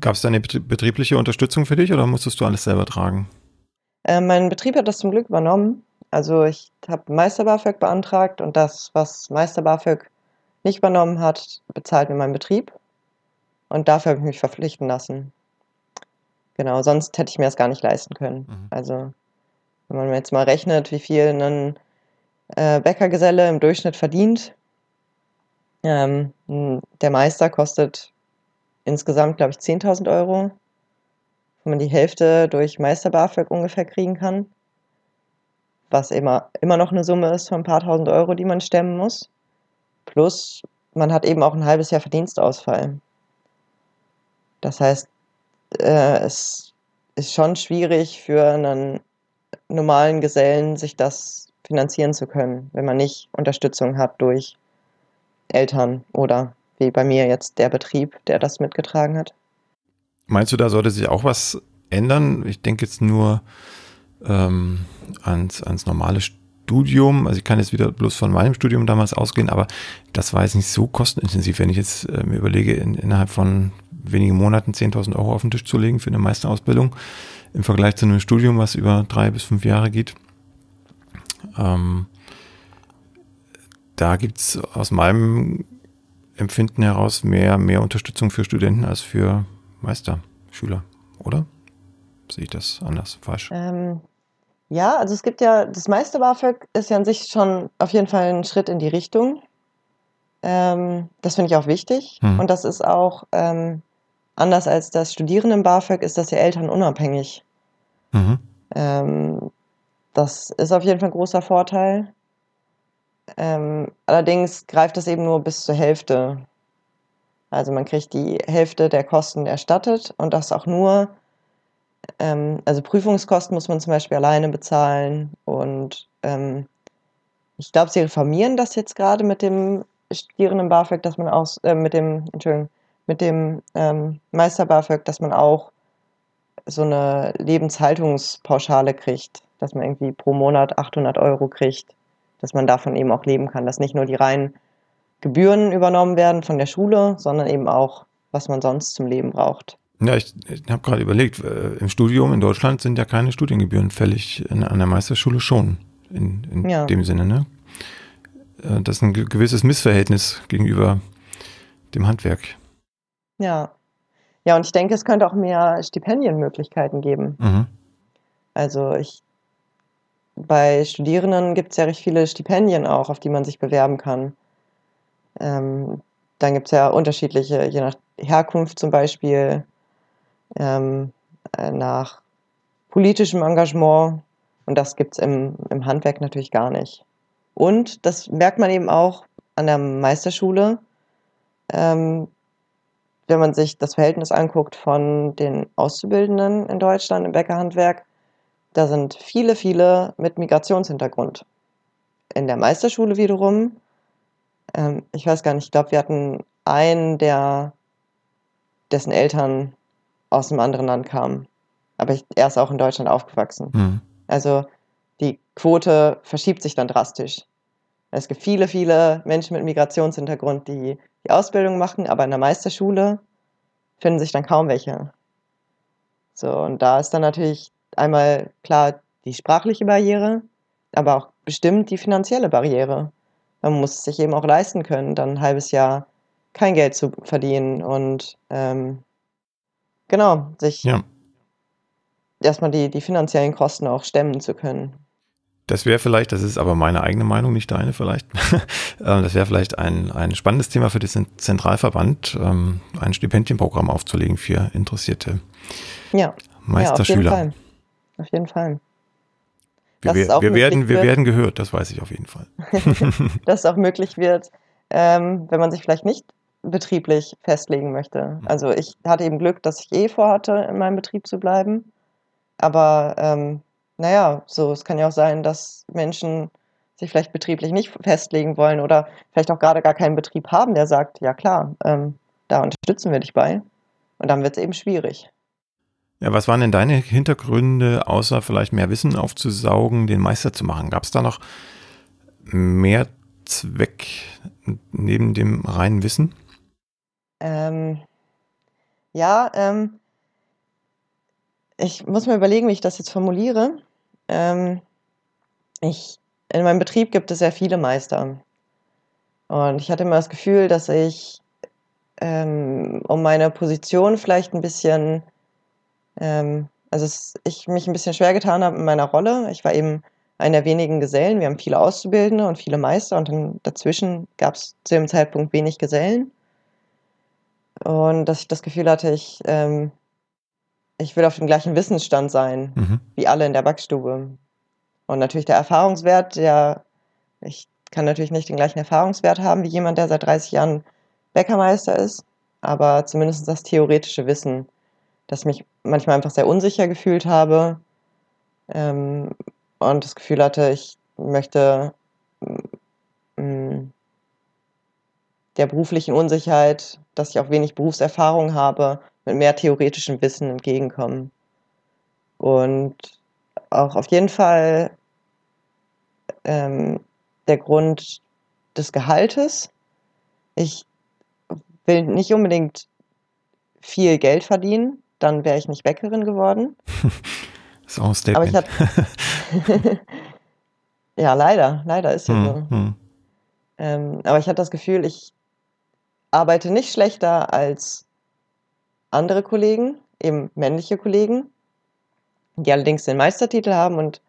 Gab es da eine betriebliche Unterstützung für dich oder musstest du alles selber tragen? Äh, mein Betrieb hat das zum Glück übernommen. Also ich habe Meister BAföG beantragt und das, was Meister BAföG nicht übernommen hat, bezahlt mir mein Betrieb. Und dafür habe ich mich verpflichten lassen. Genau, sonst hätte ich mir das gar nicht leisten können. Mhm. Also wenn man jetzt mal rechnet, wie viel ein äh, Bäckergeselle im Durchschnitt verdient, ähm, der Meister kostet insgesamt, glaube ich, 10.000 Euro, wenn man die Hälfte durch Meister BAföG ungefähr kriegen kann, was immer, immer noch eine Summe ist von ein paar tausend Euro, die man stemmen muss. Plus, man hat eben auch ein halbes Jahr Verdienstausfall. Das heißt, äh, es ist schon schwierig für einen normalen Gesellen, sich das finanzieren zu können, wenn man nicht Unterstützung hat durch Eltern oder wie bei mir jetzt der Betrieb, der das mitgetragen hat. Meinst du, da sollte sich auch was ändern? Ich denke jetzt nur ähm, ans, ans normale Studium. Also ich kann jetzt wieder bloß von meinem Studium damals ausgehen, aber das war jetzt nicht so kostenintensiv, wenn ich jetzt äh, mir überlege, in, innerhalb von wenigen Monaten 10.000 Euro auf den Tisch zu legen für eine Meisterausbildung im Vergleich zu einem Studium, was über drei bis fünf Jahre geht. Ähm, da gibt es aus meinem Empfinden heraus mehr, mehr Unterstützung für Studenten als für Meisterschüler, oder? Sehe ich das anders, falsch? Ähm, ja, also es gibt ja, das Meister BAföG ist ja an sich schon auf jeden Fall ein Schritt in die Richtung. Ähm, das finde ich auch wichtig. Hm. Und das ist auch ähm, anders als das Studierenden BAföG, ist das ja elternunabhängig. Mhm. Das ist auf jeden Fall ein großer Vorteil. Ähm, allerdings greift das eben nur bis zur Hälfte. Also man kriegt die Hälfte der Kosten erstattet und das auch nur, ähm, also Prüfungskosten muss man zum Beispiel alleine bezahlen und ähm, ich glaube, sie reformieren das jetzt gerade mit dem Studierenden BAföG, dass man auch, äh, mit dem, Entschuldigung, mit dem ähm, Meister BAföG, dass man auch so eine Lebenshaltungspauschale kriegt, dass man irgendwie pro Monat 800 Euro kriegt dass man davon eben auch leben kann, dass nicht nur die reinen Gebühren übernommen werden von der Schule, sondern eben auch, was man sonst zum Leben braucht. Ja, ich, ich habe gerade überlegt, äh, im Studium in Deutschland sind ja keine Studiengebühren fällig, in, an der Meisterschule schon, in, in ja. dem Sinne, ne? Äh, das ist ein gewisses Missverhältnis gegenüber dem Handwerk. Ja. Ja, und ich denke, es könnte auch mehr Stipendienmöglichkeiten geben. Mhm. Also ich bei Studierenden gibt es ja recht viele Stipendien auch, auf die man sich bewerben kann. Ähm, dann gibt es ja unterschiedliche, je nach Herkunft zum Beispiel, ähm, äh, nach politischem Engagement. Und das gibt es im, im Handwerk natürlich gar nicht. Und das merkt man eben auch an der Meisterschule, ähm, wenn man sich das Verhältnis anguckt von den Auszubildenden in Deutschland im Bäckerhandwerk, da sind viele, viele mit Migrationshintergrund. In der Meisterschule wiederum, ähm, ich weiß gar nicht, ich glaube, wir hatten einen, der, dessen Eltern aus einem anderen Land kamen. Aber ich, er ist auch in Deutschland aufgewachsen. Mhm. Also die Quote verschiebt sich dann drastisch. Es gibt viele, viele Menschen mit Migrationshintergrund, die die Ausbildung machen, aber in der Meisterschule finden sich dann kaum welche. So, und da ist dann natürlich einmal klar die sprachliche Barriere, aber auch bestimmt die finanzielle Barriere. Man muss es sich eben auch leisten können, dann ein halbes Jahr kein Geld zu verdienen und ähm, genau, sich ja. erstmal die, die finanziellen Kosten auch stemmen zu können. Das wäre vielleicht, das ist aber meine eigene Meinung, nicht deine vielleicht. Ähm, das wäre vielleicht ein, ein spannendes Thema für den Zentralverband, ähm, ein Stipendienprogramm aufzulegen für interessierte ja. Meisterschüler. Ja, auf jeden Fall. Wir, wir, wir werden, wir werden gehört, das weiß ich auf jeden Fall. dass es auch möglich wird, ähm, wenn man sich vielleicht nicht betrieblich festlegen möchte. Also ich hatte eben Glück, dass ich eh vorhatte, in meinem Betrieb zu bleiben. Aber ähm, naja, so, es kann ja auch sein, dass Menschen sich vielleicht betrieblich nicht festlegen wollen oder vielleicht auch gerade gar keinen Betrieb haben, der sagt, ja klar, ähm, da unterstützen wir dich bei. Und dann wird es eben schwierig. Ja, was waren denn deine Hintergründe, außer vielleicht mehr Wissen aufzusaugen, den Meister zu machen? Gab es da noch mehr Zweck neben dem reinen Wissen? Ähm, ja, ähm, ich muss mir überlegen, wie ich das jetzt formuliere. Ähm, ich, in meinem Betrieb gibt es sehr viele Meister. Und ich hatte immer das Gefühl, dass ich ähm, um meine Position vielleicht ein bisschen, ähm, also es, ich mich ein bisschen schwer getan habe in meiner Rolle. Ich war eben einer der wenigen Gesellen. Wir haben viele Auszubildende und viele Meister und dann dazwischen gab es zu dem Zeitpunkt wenig Gesellen. Und dass ich das Gefühl hatte, ich ähm, ich will auf dem gleichen Wissensstand sein, mhm. wie alle in der Backstube. Und natürlich der Erfahrungswert, der, ich kann natürlich nicht den gleichen Erfahrungswert haben wie jemand, der seit 30 Jahren Bäckermeister ist, aber zumindest das theoretische Wissen, dass ich mich manchmal einfach sehr unsicher gefühlt habe ähm, und das Gefühl hatte, ich möchte mm, mm, der beruflichen Unsicherheit, dass ich auch wenig Berufserfahrung habe, mit mehr theoretischem Wissen entgegenkommen. Und auch auf jeden Fall ähm, der Grund des Gehaltes. Ich will nicht unbedingt viel Geld verdienen, dann wäre ich nicht Bäckerin geworden. ist auch ein Statement. Aber ich hatte ja, leider, leider ist ja hm, so. Hm. Ähm, aber ich hatte das Gefühl, ich arbeite nicht schlechter als andere Kollegen, eben männliche Kollegen, die allerdings den Meistertitel haben und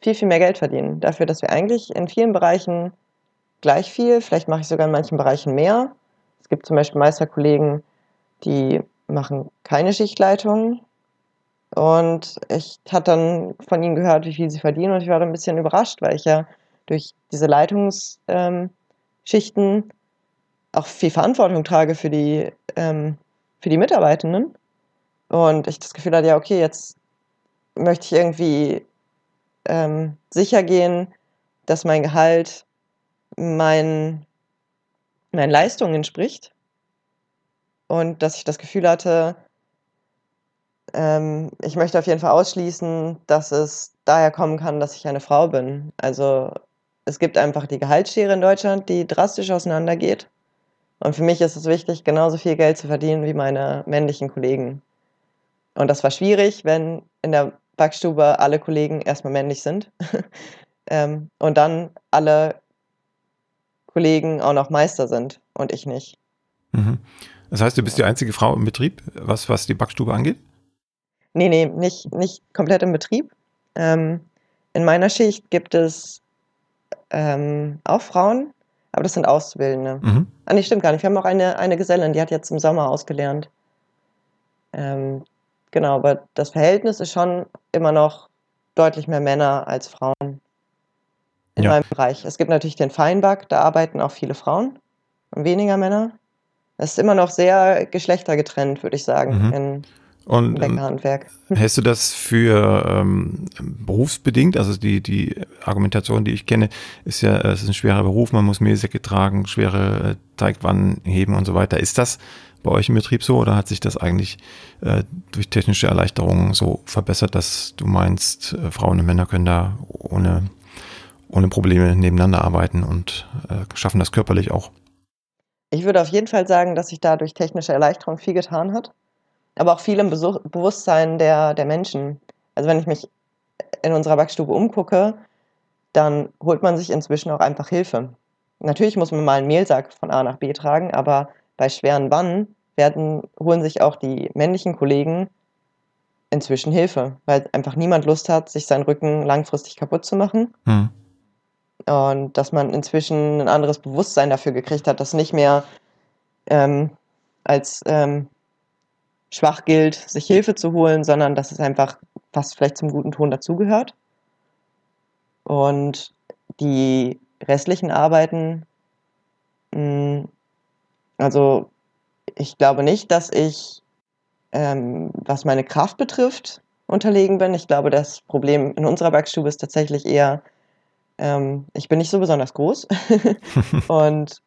viel, viel mehr Geld verdienen. Dafür, dass wir eigentlich in vielen Bereichen gleich viel, vielleicht mache ich sogar in manchen Bereichen mehr. Es gibt zum Beispiel Meisterkollegen, die machen keine Schichtleitung. Und ich hatte dann von ihnen gehört, wie viel sie verdienen und ich war dann ein bisschen überrascht, weil ich ja durch diese Leitungsschichten ähm, auch viel Verantwortung trage für die ähm, für die Mitarbeitenden. Und ich das Gefühl hatte, ja, okay, jetzt möchte ich irgendwie ähm, sicher gehen, dass mein Gehalt mein, meinen Leistungen entspricht. Und dass ich das Gefühl hatte, ähm, ich möchte auf jeden Fall ausschließen, dass es daher kommen kann, dass ich eine Frau bin. Also es gibt einfach die Gehaltsschere in Deutschland, die drastisch auseinandergeht. Und für mich ist es wichtig, genauso viel Geld zu verdienen wie meine männlichen Kollegen. Und das war schwierig, wenn in der Backstube alle Kollegen erstmal männlich sind ähm, und dann alle Kollegen auch noch Meister sind und ich nicht. Mhm. Das heißt, du bist die einzige Frau im Betrieb, was, was die Backstube angeht? Nee, nee, nicht, nicht komplett im Betrieb. Ähm, in meiner Schicht gibt es ähm, auch Frauen, aber das sind Auszubildende. Mhm. Ah, nee, stimmt gar nicht. Wir haben auch eine, eine Gesellin, die hat jetzt im Sommer ausgelernt. Ähm, genau, aber das Verhältnis ist schon immer noch deutlich mehr Männer als Frauen in ja. meinem Bereich. Es gibt natürlich den Feinback, da arbeiten auch viele Frauen und weniger Männer. Es ist immer noch sehr geschlechtergetrennt, würde ich sagen, mhm. in, und Bäckerhandwerk. Ähm, hältst du das für ähm, berufsbedingt? Also die, die Argumentation, die ich kenne, ist ja, es ist ein schwerer Beruf, man muss Mehlsäcke tragen, schwere äh, Teigwannen heben und so weiter. Ist das bei euch im Betrieb so oder hat sich das eigentlich äh, durch technische Erleichterungen so verbessert, dass du meinst, äh, Frauen und Männer können da ohne, ohne Probleme nebeneinander arbeiten und äh, schaffen das körperlich auch? Ich würde auf jeden Fall sagen, dass sich da durch technische Erleichterung viel getan hat aber auch viel im Besuch Bewusstsein der, der Menschen. Also wenn ich mich in unserer Backstube umgucke, dann holt man sich inzwischen auch einfach Hilfe. Natürlich muss man mal einen Mehlsack von A nach B tragen, aber bei schweren Wannen werden, holen sich auch die männlichen Kollegen inzwischen Hilfe, weil einfach niemand Lust hat, sich seinen Rücken langfristig kaputt zu machen. Hm. Und dass man inzwischen ein anderes Bewusstsein dafür gekriegt hat, dass nicht mehr ähm, als ähm, schwach gilt, sich Hilfe zu holen, sondern dass es einfach fast vielleicht zum guten Ton dazugehört. Und die restlichen Arbeiten, hm, also ich glaube nicht, dass ich, ähm, was meine Kraft betrifft, unterlegen bin. Ich glaube, das Problem in unserer Backstube ist tatsächlich eher, ähm, ich bin nicht so besonders groß und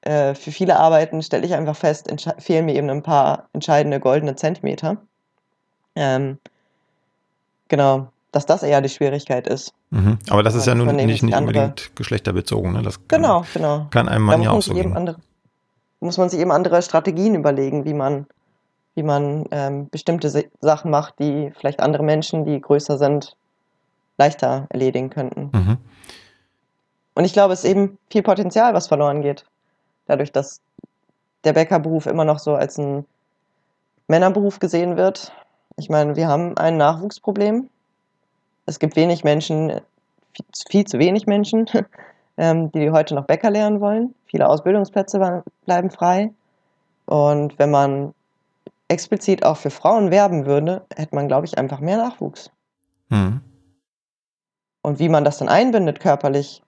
äh, für viele Arbeiten stelle ich einfach fest, fehlen mir eben ein paar entscheidende goldene Zentimeter. Ähm, genau, dass das eher die Schwierigkeit ist. Mhm. Aber das ist ja nun nicht, nicht unbedingt geschlechterbezogen. Ne? Das kann, genau, genau. Kann einem Mann ja auch so gehen. Andere, muss man sich eben andere Strategien überlegen, wie man, wie man ähm, bestimmte Sachen macht, die vielleicht andere Menschen, die größer sind, leichter erledigen könnten. Mhm. Und ich glaube, es ist eben viel Potenzial, was verloren geht dadurch, dass der Bäckerberuf immer noch so als ein Männerberuf gesehen wird. Ich meine, wir haben ein Nachwuchsproblem. Es gibt wenig Menschen, viel zu wenig Menschen, ähm, die heute noch Bäcker lernen wollen. Viele Ausbildungsplätze bleiben frei. Und wenn man explizit auch für Frauen werben würde, hätte man, glaube ich, einfach mehr Nachwuchs. Mhm. Und wie man das dann einbindet körperlich,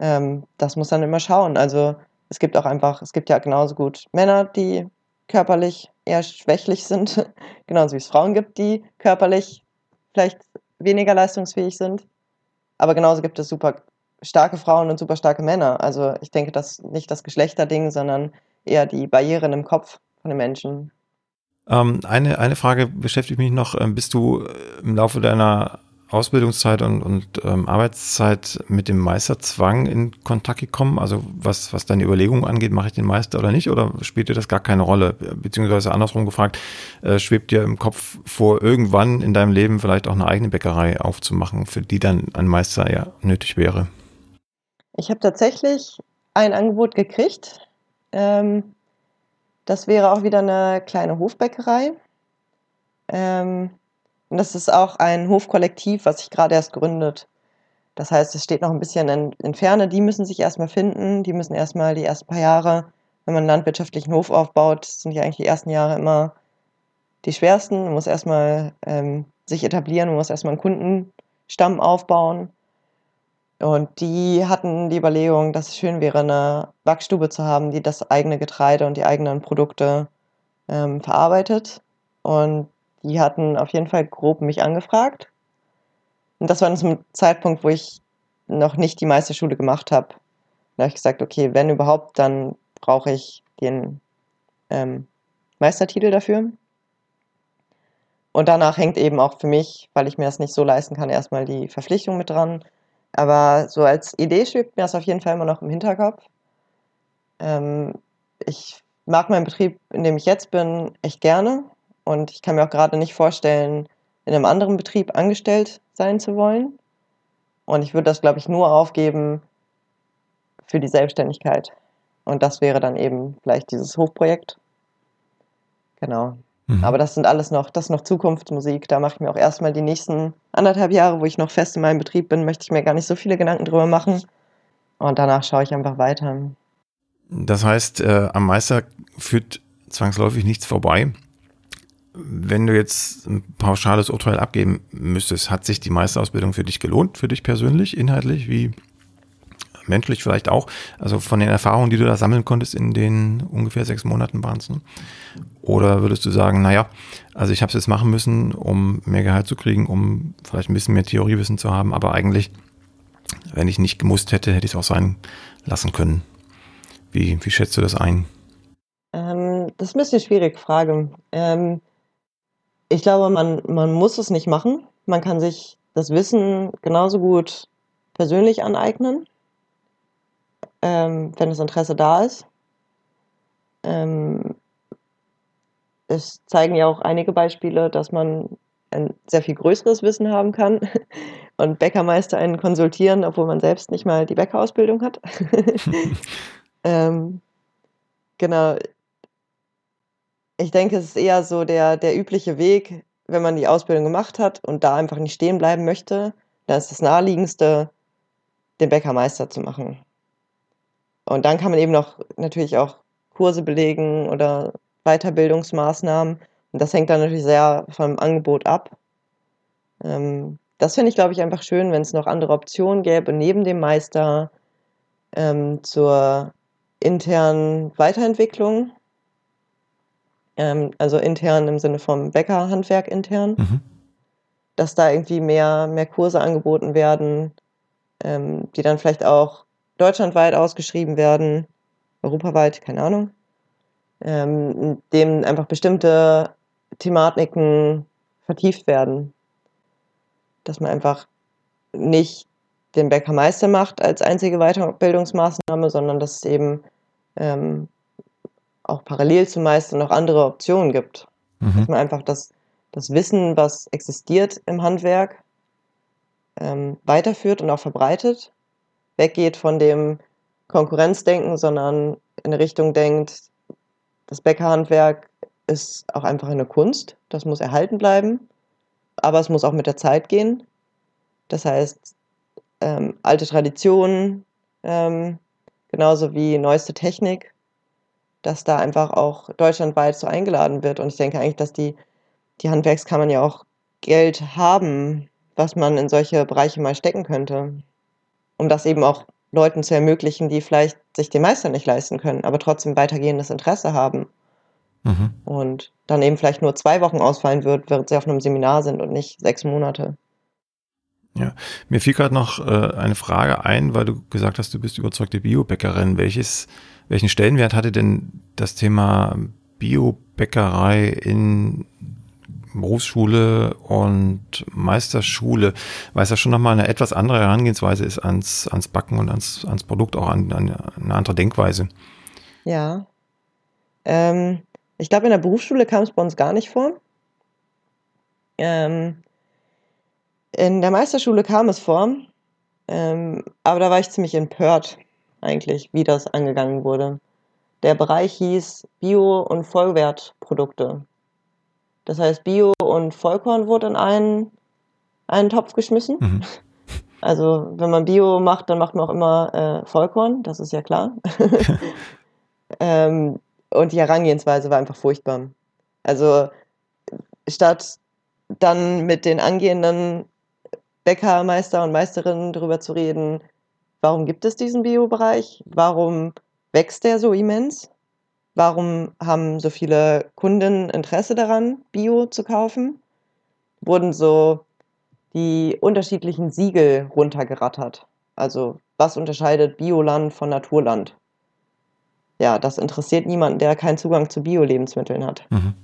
ähm, das muss dann immer schauen. Also es gibt auch einfach, es gibt ja genauso gut Männer, die körperlich eher schwächlich sind, genauso wie es Frauen gibt, die körperlich vielleicht weniger leistungsfähig sind. Aber genauso gibt es super starke Frauen und super starke Männer. Also ich denke, das nicht das Geschlechterding, sondern eher die Barrieren im Kopf von den Menschen. Ähm, eine, eine Frage beschäftigt mich noch. Ähm, bist du im Laufe deiner Ausbildungszeit und, und ähm, Arbeitszeit mit dem Meisterzwang in Kontakt gekommen? Also was, was deine Überlegungen angeht, mache ich den Meister oder nicht? Oder spielt dir das gar keine Rolle? Beziehungsweise andersrum gefragt, äh, schwebt dir im Kopf vor, irgendwann in deinem Leben vielleicht auch eine eigene Bäckerei aufzumachen, für die dann ein Meister ja nötig wäre? Ich habe tatsächlich ein Angebot gekriegt. Ähm, das wäre auch wieder eine kleine Hofbäckerei. Ähm, und das ist auch ein Hofkollektiv, was sich gerade erst gründet. Das heißt, es steht noch ein bisschen in, in Ferne. Die müssen sich erstmal finden. Die müssen erstmal die ersten paar Jahre, wenn man einen landwirtschaftlichen Hof aufbaut, sind ja eigentlich die ersten Jahre immer die schwersten. Man muss erstmal ähm, sich etablieren, man muss erstmal einen Kundenstamm aufbauen. Und die hatten die Überlegung, dass es schön wäre, eine Backstube zu haben, die das eigene Getreide und die eigenen Produkte ähm, verarbeitet. Und die hatten auf jeden Fall grob mich angefragt. Und das war zum Zeitpunkt, wo ich noch nicht die Meisterschule gemacht habe. Da habe ich gesagt, okay, wenn überhaupt, dann brauche ich den ähm, Meistertitel dafür. Und danach hängt eben auch für mich, weil ich mir das nicht so leisten kann, erstmal die Verpflichtung mit dran, Aber so als Idee schwebt mir das auf jeden Fall immer noch im Hinterkopf. Ähm, ich mag meinen Betrieb, in dem ich jetzt bin, echt gerne. Und ich kann mir auch gerade nicht vorstellen, in einem anderen Betrieb angestellt sein zu wollen. Und ich würde das, glaube ich, nur aufgeben für die Selbstständigkeit. Und das wäre dann eben vielleicht dieses Hofprojekt. Genau. Mhm. Aber das sind alles noch, das ist noch Zukunftsmusik. Da mache ich mir auch erstmal die nächsten anderthalb Jahre, wo ich noch fest in meinem Betrieb bin, möchte ich mir gar nicht so viele Gedanken drüber machen. Und danach schaue ich einfach weiter. Das heißt, äh, am Meister führt zwangsläufig nichts vorbei. Wenn du jetzt ein pauschales Urteil abgeben müsstest, hat sich die Meisterausbildung für dich gelohnt, für dich persönlich, inhaltlich, wie menschlich vielleicht auch? Also von den Erfahrungen, die du da sammeln konntest in den ungefähr sechs Monaten waren es. Ne? Oder würdest du sagen, naja, also ich habe es jetzt machen müssen, um mehr Gehalt zu kriegen, um vielleicht ein bisschen mehr Theoriewissen zu haben, aber eigentlich, wenn ich nicht gemusst hätte, hätte ich es auch sein lassen können. Wie, wie schätzt du das ein? Ähm, das ist ein bisschen eine schwierige Frage. Ähm, ich glaube, man, man muss es nicht machen. Man kann sich das Wissen genauso gut persönlich aneignen, ähm, wenn das Interesse da ist. Ähm, es zeigen ja auch einige Beispiele, dass man ein sehr viel größeres Wissen haben kann und Bäckermeister einen konsultieren, obwohl man selbst nicht mal die Bäckerausbildung hat. ähm, genau. Ich denke, es ist eher so der, der übliche Weg, wenn man die Ausbildung gemacht hat und da einfach nicht stehen bleiben möchte, dann ist das naheliegendste, den Bäckermeister zu machen. Und dann kann man eben noch natürlich auch Kurse belegen oder Weiterbildungsmaßnahmen. Und das hängt dann natürlich sehr vom Angebot ab. Ähm, das finde ich, glaube ich, einfach schön, wenn es noch andere Optionen gäbe, neben dem Meister ähm, zur internen Weiterentwicklung. Ähm, also intern im Sinne vom Bäckerhandwerk intern. Mhm. Dass da irgendwie mehr, mehr Kurse angeboten werden, ähm, die dann vielleicht auch deutschlandweit ausgeschrieben werden, europaweit, keine Ahnung, ähm, dem einfach bestimmte Thematiken vertieft werden. Dass man einfach nicht den Bäckermeister macht als einzige Weiterbildungsmaßnahme, sondern dass es eben ähm, auch parallel zum Meister noch andere Optionen gibt. Mhm. Dass man einfach das, das Wissen, was existiert im Handwerk, ähm, weiterführt und auch verbreitet weggeht von dem Konkurrenzdenken, sondern in eine Richtung denkt, das Bäckerhandwerk ist auch einfach eine Kunst, das muss erhalten bleiben, aber es muss auch mit der Zeit gehen. Das heißt, ähm, alte Traditionen, ähm, genauso wie neueste Technik, dass da einfach auch deutschlandweit so eingeladen wird. Und ich denke eigentlich, dass die, die Handwerkskammern ja auch Geld haben, was man in solche Bereiche mal stecken könnte um das eben auch Leuten zu ermöglichen, die vielleicht sich den Meister nicht leisten können, aber trotzdem weitergehendes Interesse haben. Mhm. Und dann eben vielleicht nur zwei Wochen ausfallen wird, während sie auf einem Seminar sind und nicht sechs Monate. Ja, mir fiel gerade noch äh, eine Frage ein, weil du gesagt hast, du bist überzeugte Biobäckerin. Welches, welchen Stellenwert hatte denn das Thema Biobäckerei in Berufsschule und Meisterschule, weil es ja schon nochmal eine etwas andere Herangehensweise ist ans, ans Backen und ans, ans Produkt, auch an, an eine andere Denkweise. Ja. Ähm, ich glaube, in der Berufsschule kam es bei uns gar nicht vor. Ähm, in der Meisterschule kam es vor, ähm, aber da war ich ziemlich empört eigentlich, wie das angegangen wurde. Der Bereich hieß Bio- und Vollwertprodukte. Das heißt, Bio und Vollkorn wurde in einen, einen Topf geschmissen. Mhm. Also wenn man Bio macht, dann macht man auch immer äh, Vollkorn, das ist ja klar. ähm, und die Herangehensweise war einfach furchtbar. Also statt dann mit den angehenden Bäckermeister und Meisterinnen darüber zu reden, warum gibt es diesen Bio-Bereich, warum wächst der so immens, Warum haben so viele Kunden Interesse daran, Bio zu kaufen? Wurden so die unterschiedlichen Siegel runtergerattert. Also was unterscheidet Bioland von Naturland? Ja, das interessiert niemanden, der keinen Zugang zu Bio-Lebensmitteln hat. Mhm.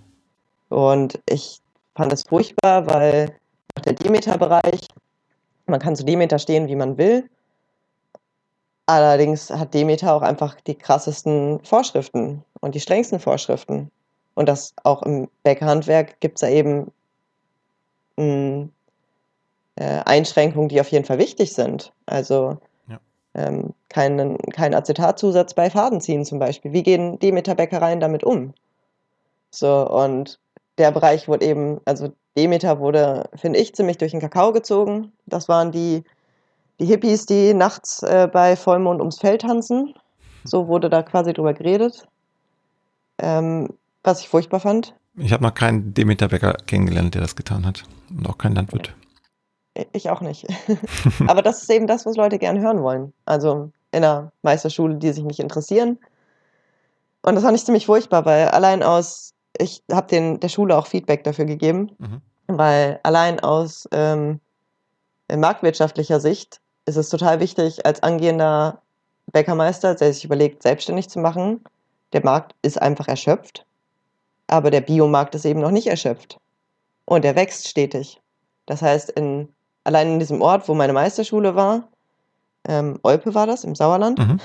Und ich fand das furchtbar, weil nach der Demeter-Bereich Man kann zu Demeter stehen, wie man will. Allerdings hat Demeter auch einfach die krassesten Vorschriften und die strengsten Vorschriften. Und das auch im Bäckerhandwerk gibt es da eben mh, äh, Einschränkungen, die auf jeden Fall wichtig sind. Also ja. ähm, keinen, kein Acetatzusatz bei Fadenziehen zum Beispiel. Wie gehen Demeter-Bäckereien damit um? So, und der Bereich wurde eben, also Demeter wurde, finde ich, ziemlich durch den Kakao gezogen. Das waren die, die Hippies, die nachts äh, bei Vollmond ums Feld tanzen. So wurde da quasi drüber geredet. Ähm, was ich furchtbar fand. Ich habe noch keinen Demeter-Bäcker kennengelernt, der das getan hat. Und auch keinen Landwirt. Ich auch nicht. Aber das ist eben das, was Leute gerne hören wollen. Also in einer Meisterschule, die sich nicht interessieren. Und das fand ich ziemlich furchtbar, weil allein aus ich habe der Schule auch Feedback dafür gegeben, mhm. weil allein aus ähm, marktwirtschaftlicher Sicht ist es total wichtig, als angehender Bäckermeister, der sich überlegt, selbstständig zu machen, der Markt ist einfach erschöpft, aber der Biomarkt ist eben noch nicht erschöpft. Und er wächst stetig. Das heißt, in, allein in diesem Ort, wo meine Meisterschule war, ähm, Olpe war das, im Sauerland, mhm.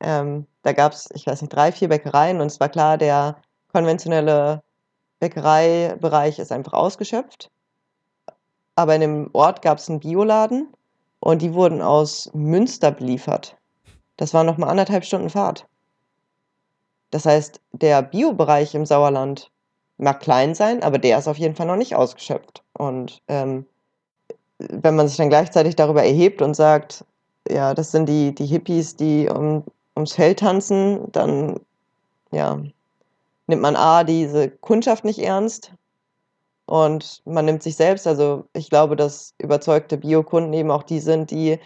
ähm, da gab es, ich weiß nicht, drei, vier Bäckereien und es war klar, der konventionelle Bäckereibereich ist einfach ausgeschöpft. Aber in dem Ort gab es einen Bioladen und die wurden aus Münster beliefert. Das war nochmal anderthalb Stunden Fahrt. Das heißt, der Biobereich im Sauerland mag klein sein, aber der ist auf jeden Fall noch nicht ausgeschöpft. Und ähm, wenn man sich dann gleichzeitig darüber erhebt und sagt, ja, das sind die, die Hippies, die um, ums Feld tanzen, dann ja, nimmt man A, diese Kundschaft nicht ernst und man nimmt sich selbst. Also ich glaube, dass überzeugte Biokunden eben auch die sind, die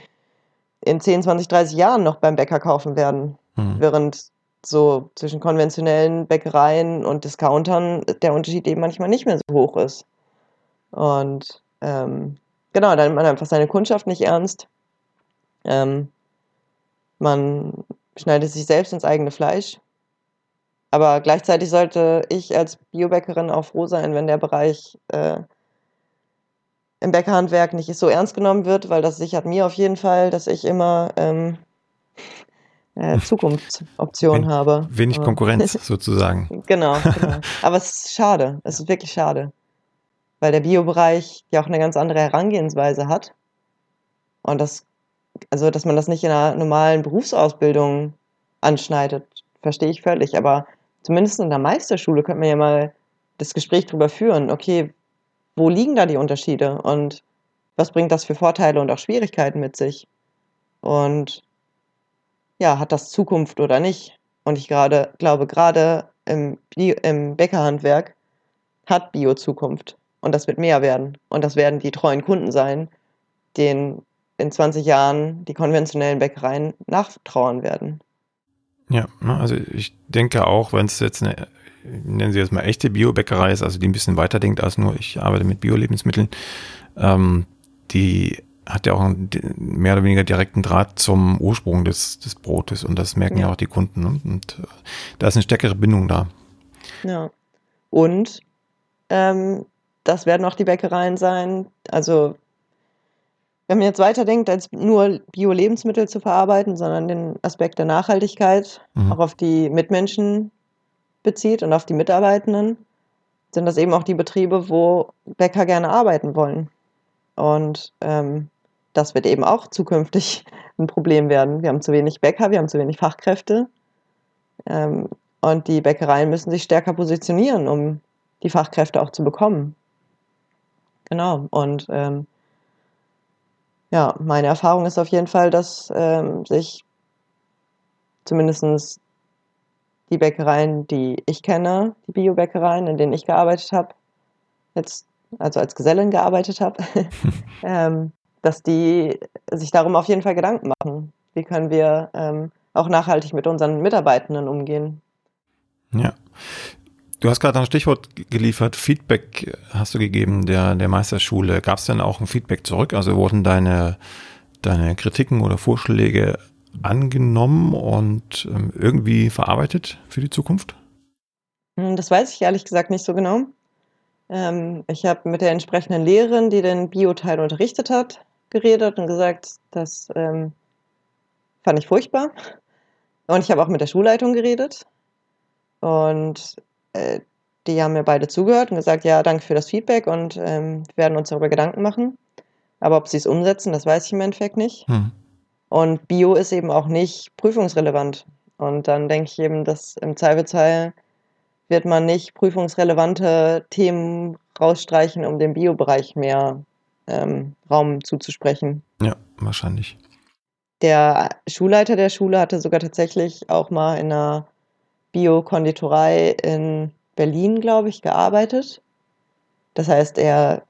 in 10, 20, 30 Jahren noch beim Bäcker kaufen werden. Mhm. Während so zwischen konventionellen Bäckereien und Discountern der Unterschied eben manchmal nicht mehr so hoch ist. Und ähm, genau, dann nimmt man einfach seine Kundschaft nicht ernst. Ähm, man schneidet sich selbst ins eigene Fleisch aber gleichzeitig sollte ich als Biobäckerin auch froh sein, wenn der Bereich äh, im Bäckerhandwerk nicht so ernst genommen wird, weil das sichert mir auf jeden Fall, dass ich immer ähm, äh, Zukunftsoptionen Wen, habe. Wenig Konkurrenz sozusagen. Genau, genau. Aber es ist schade. Es ist wirklich schade. Weil der Biobereich ja auch eine ganz andere Herangehensweise hat. Und das, also, dass man das nicht in einer normalen Berufsausbildung anschneidet, verstehe ich völlig. Aber zumindest in der Meisterschule könnte man ja mal das Gespräch darüber führen, okay, wo liegen da die Unterschiede und was bringt das für Vorteile und auch Schwierigkeiten mit sich? Und ja, hat das Zukunft oder nicht? Und ich gerade glaube, gerade im, im Bäckerhandwerk hat Bio Zukunft. Und das wird mehr werden. Und das werden die treuen Kunden sein, denen in 20 Jahren die konventionellen Bäckereien nachtrauern werden. Ja, ne, also ich denke auch, wenn es jetzt eine, nennen Sie jetzt mal echte Biobäckerei ist, also die ein bisschen weiterdenkt als nur, ich arbeite mit Bio-Lebensmitteln, ähm, die hat ja auch einen mehr oder weniger direkten Draht zum Ursprung des, des Brotes und das merken ja, ja auch die Kunden. Ne? Und äh, da ist eine stärkere Bindung da. Ja. Und ähm, das werden auch die Bäckereien sein. Also wenn man jetzt weiterdenkt, als nur Bio-Lebensmittel zu verarbeiten, sondern den Aspekt der Nachhaltigkeit mhm. auch auf die Mitmenschen bezieht und auf die Mitarbeitenden, sind das eben auch die Betriebe, wo Bäcker gerne arbeiten wollen. Und ähm, das wird eben auch zukünftig ein Problem werden. Wir haben zu wenig Bäcker, wir haben zu wenig Fachkräfte. Ähm, und die Bäckereien müssen sich stärker positionieren, um die Fachkräfte auch zu bekommen. Genau. Und ähm, ja, meine Erfahrung ist auf jeden Fall, dass ähm, sich zumindest die Bäckereien, die ich kenne, die Biobäckereien, in denen ich gearbeitet habe, jetzt also als Gesellin gearbeitet habe, ähm, dass die sich darum auf jeden Fall Gedanken machen. Wie können wir ähm, auch nachhaltig mit unseren Mitarbeitenden umgehen? Ja. Du hast gerade ein Stichwort geliefert, Feedback hast du gegeben der, der Meisterschule. Gab es denn auch ein Feedback zurück? Also wurden deine, deine Kritiken oder Vorschläge angenommen und ähm, irgendwie verarbeitet für die Zukunft? Hm, das weiß ich ehrlich gesagt nicht so genau. Ähm, ich habe mit der entsprechenden Lehrerin, die den Bio-Teil unterrichtet hat, geredet und gesagt, das ähm, fand ich furchtbar. Und ich habe auch mit der Schulleitung geredet. Und äh, die haben mir beide zugehört und gesagt, ja, danke für das Feedback und ähm, werden uns darüber Gedanken machen. Aber ob sie es umsetzen, das weiß ich im Endeffekt nicht. Hm. Und Bio ist eben auch nicht prüfungsrelevant. Und dann denke ich eben, dass im Zweifelsfall wird man nicht prüfungsrelevante Themen rausstreichen, um dem Biobereich mehr ähm, Raum zuzusprechen. Ja, wahrscheinlich. Der Schulleiter der Schule hatte sogar tatsächlich auch mal in einer Bio-Konditorei in Berlin, glaube ich, gearbeitet. Das heißt, er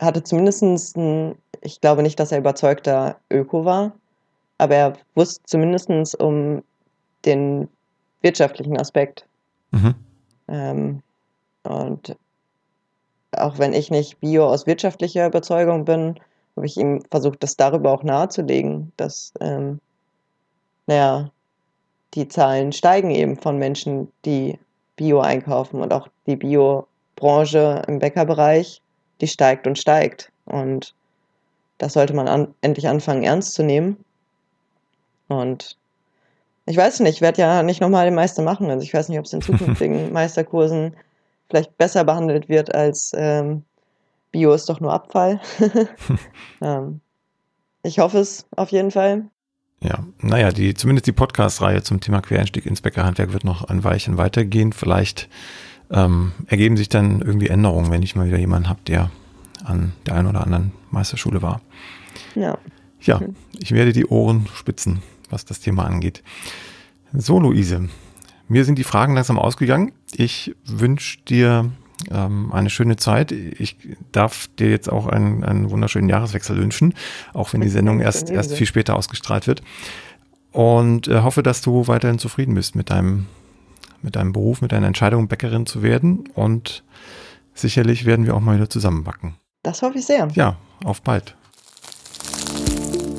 hatte zumindest ein, ich glaube nicht, dass er überzeugter Öko war, aber er wusste zumindest um den wirtschaftlichen Aspekt. Mhm. Ähm, und auch wenn ich nicht Bio aus wirtschaftlicher Überzeugung bin, habe ich ihm versucht, das darüber auch nahezulegen, dass, ähm, naja, die Zahlen steigen eben von Menschen, die Bio einkaufen und auch die Bio-Branche im Bäckerbereich, die steigt und steigt. Und das sollte man an, endlich anfangen, ernst zu nehmen. Und ich weiß nicht, ich werde ja nicht nochmal den Meister machen. Also ich weiß nicht, ob es in zukünftigen Meisterkursen vielleicht besser behandelt wird als ähm, Bio ist doch nur Abfall. ähm, ich hoffe es auf jeden Fall. Ja, naja, die, zumindest die Podcast-Reihe zum Thema Quereinstieg ins Bäckerhandwerk wird noch ein Weilchen weitergehen. Vielleicht ähm, ergeben sich dann irgendwie Änderungen, wenn ich mal wieder jemanden habe, der an der einen oder anderen Meisterschule war. Ja. Ja, ich werde die Ohren spitzen, was das Thema angeht. So, Luise, mir sind die Fragen langsam ausgegangen. Ich wünsche dir ähm, eine schöne Zeit. Ich darf dir jetzt auch einen, einen wunderschönen Jahreswechsel wünschen, auch wenn die Sendung erst, erst viel später ausgestrahlt wird. Und äh, hoffe, dass du weiterhin zufrieden bist mit deinem, mit deinem Beruf, mit deiner Entscheidung, Bäckerin zu werden. Und sicherlich werden wir auch mal wieder zusammenbacken. Das hoffe ich sehr. Ja, auf bald.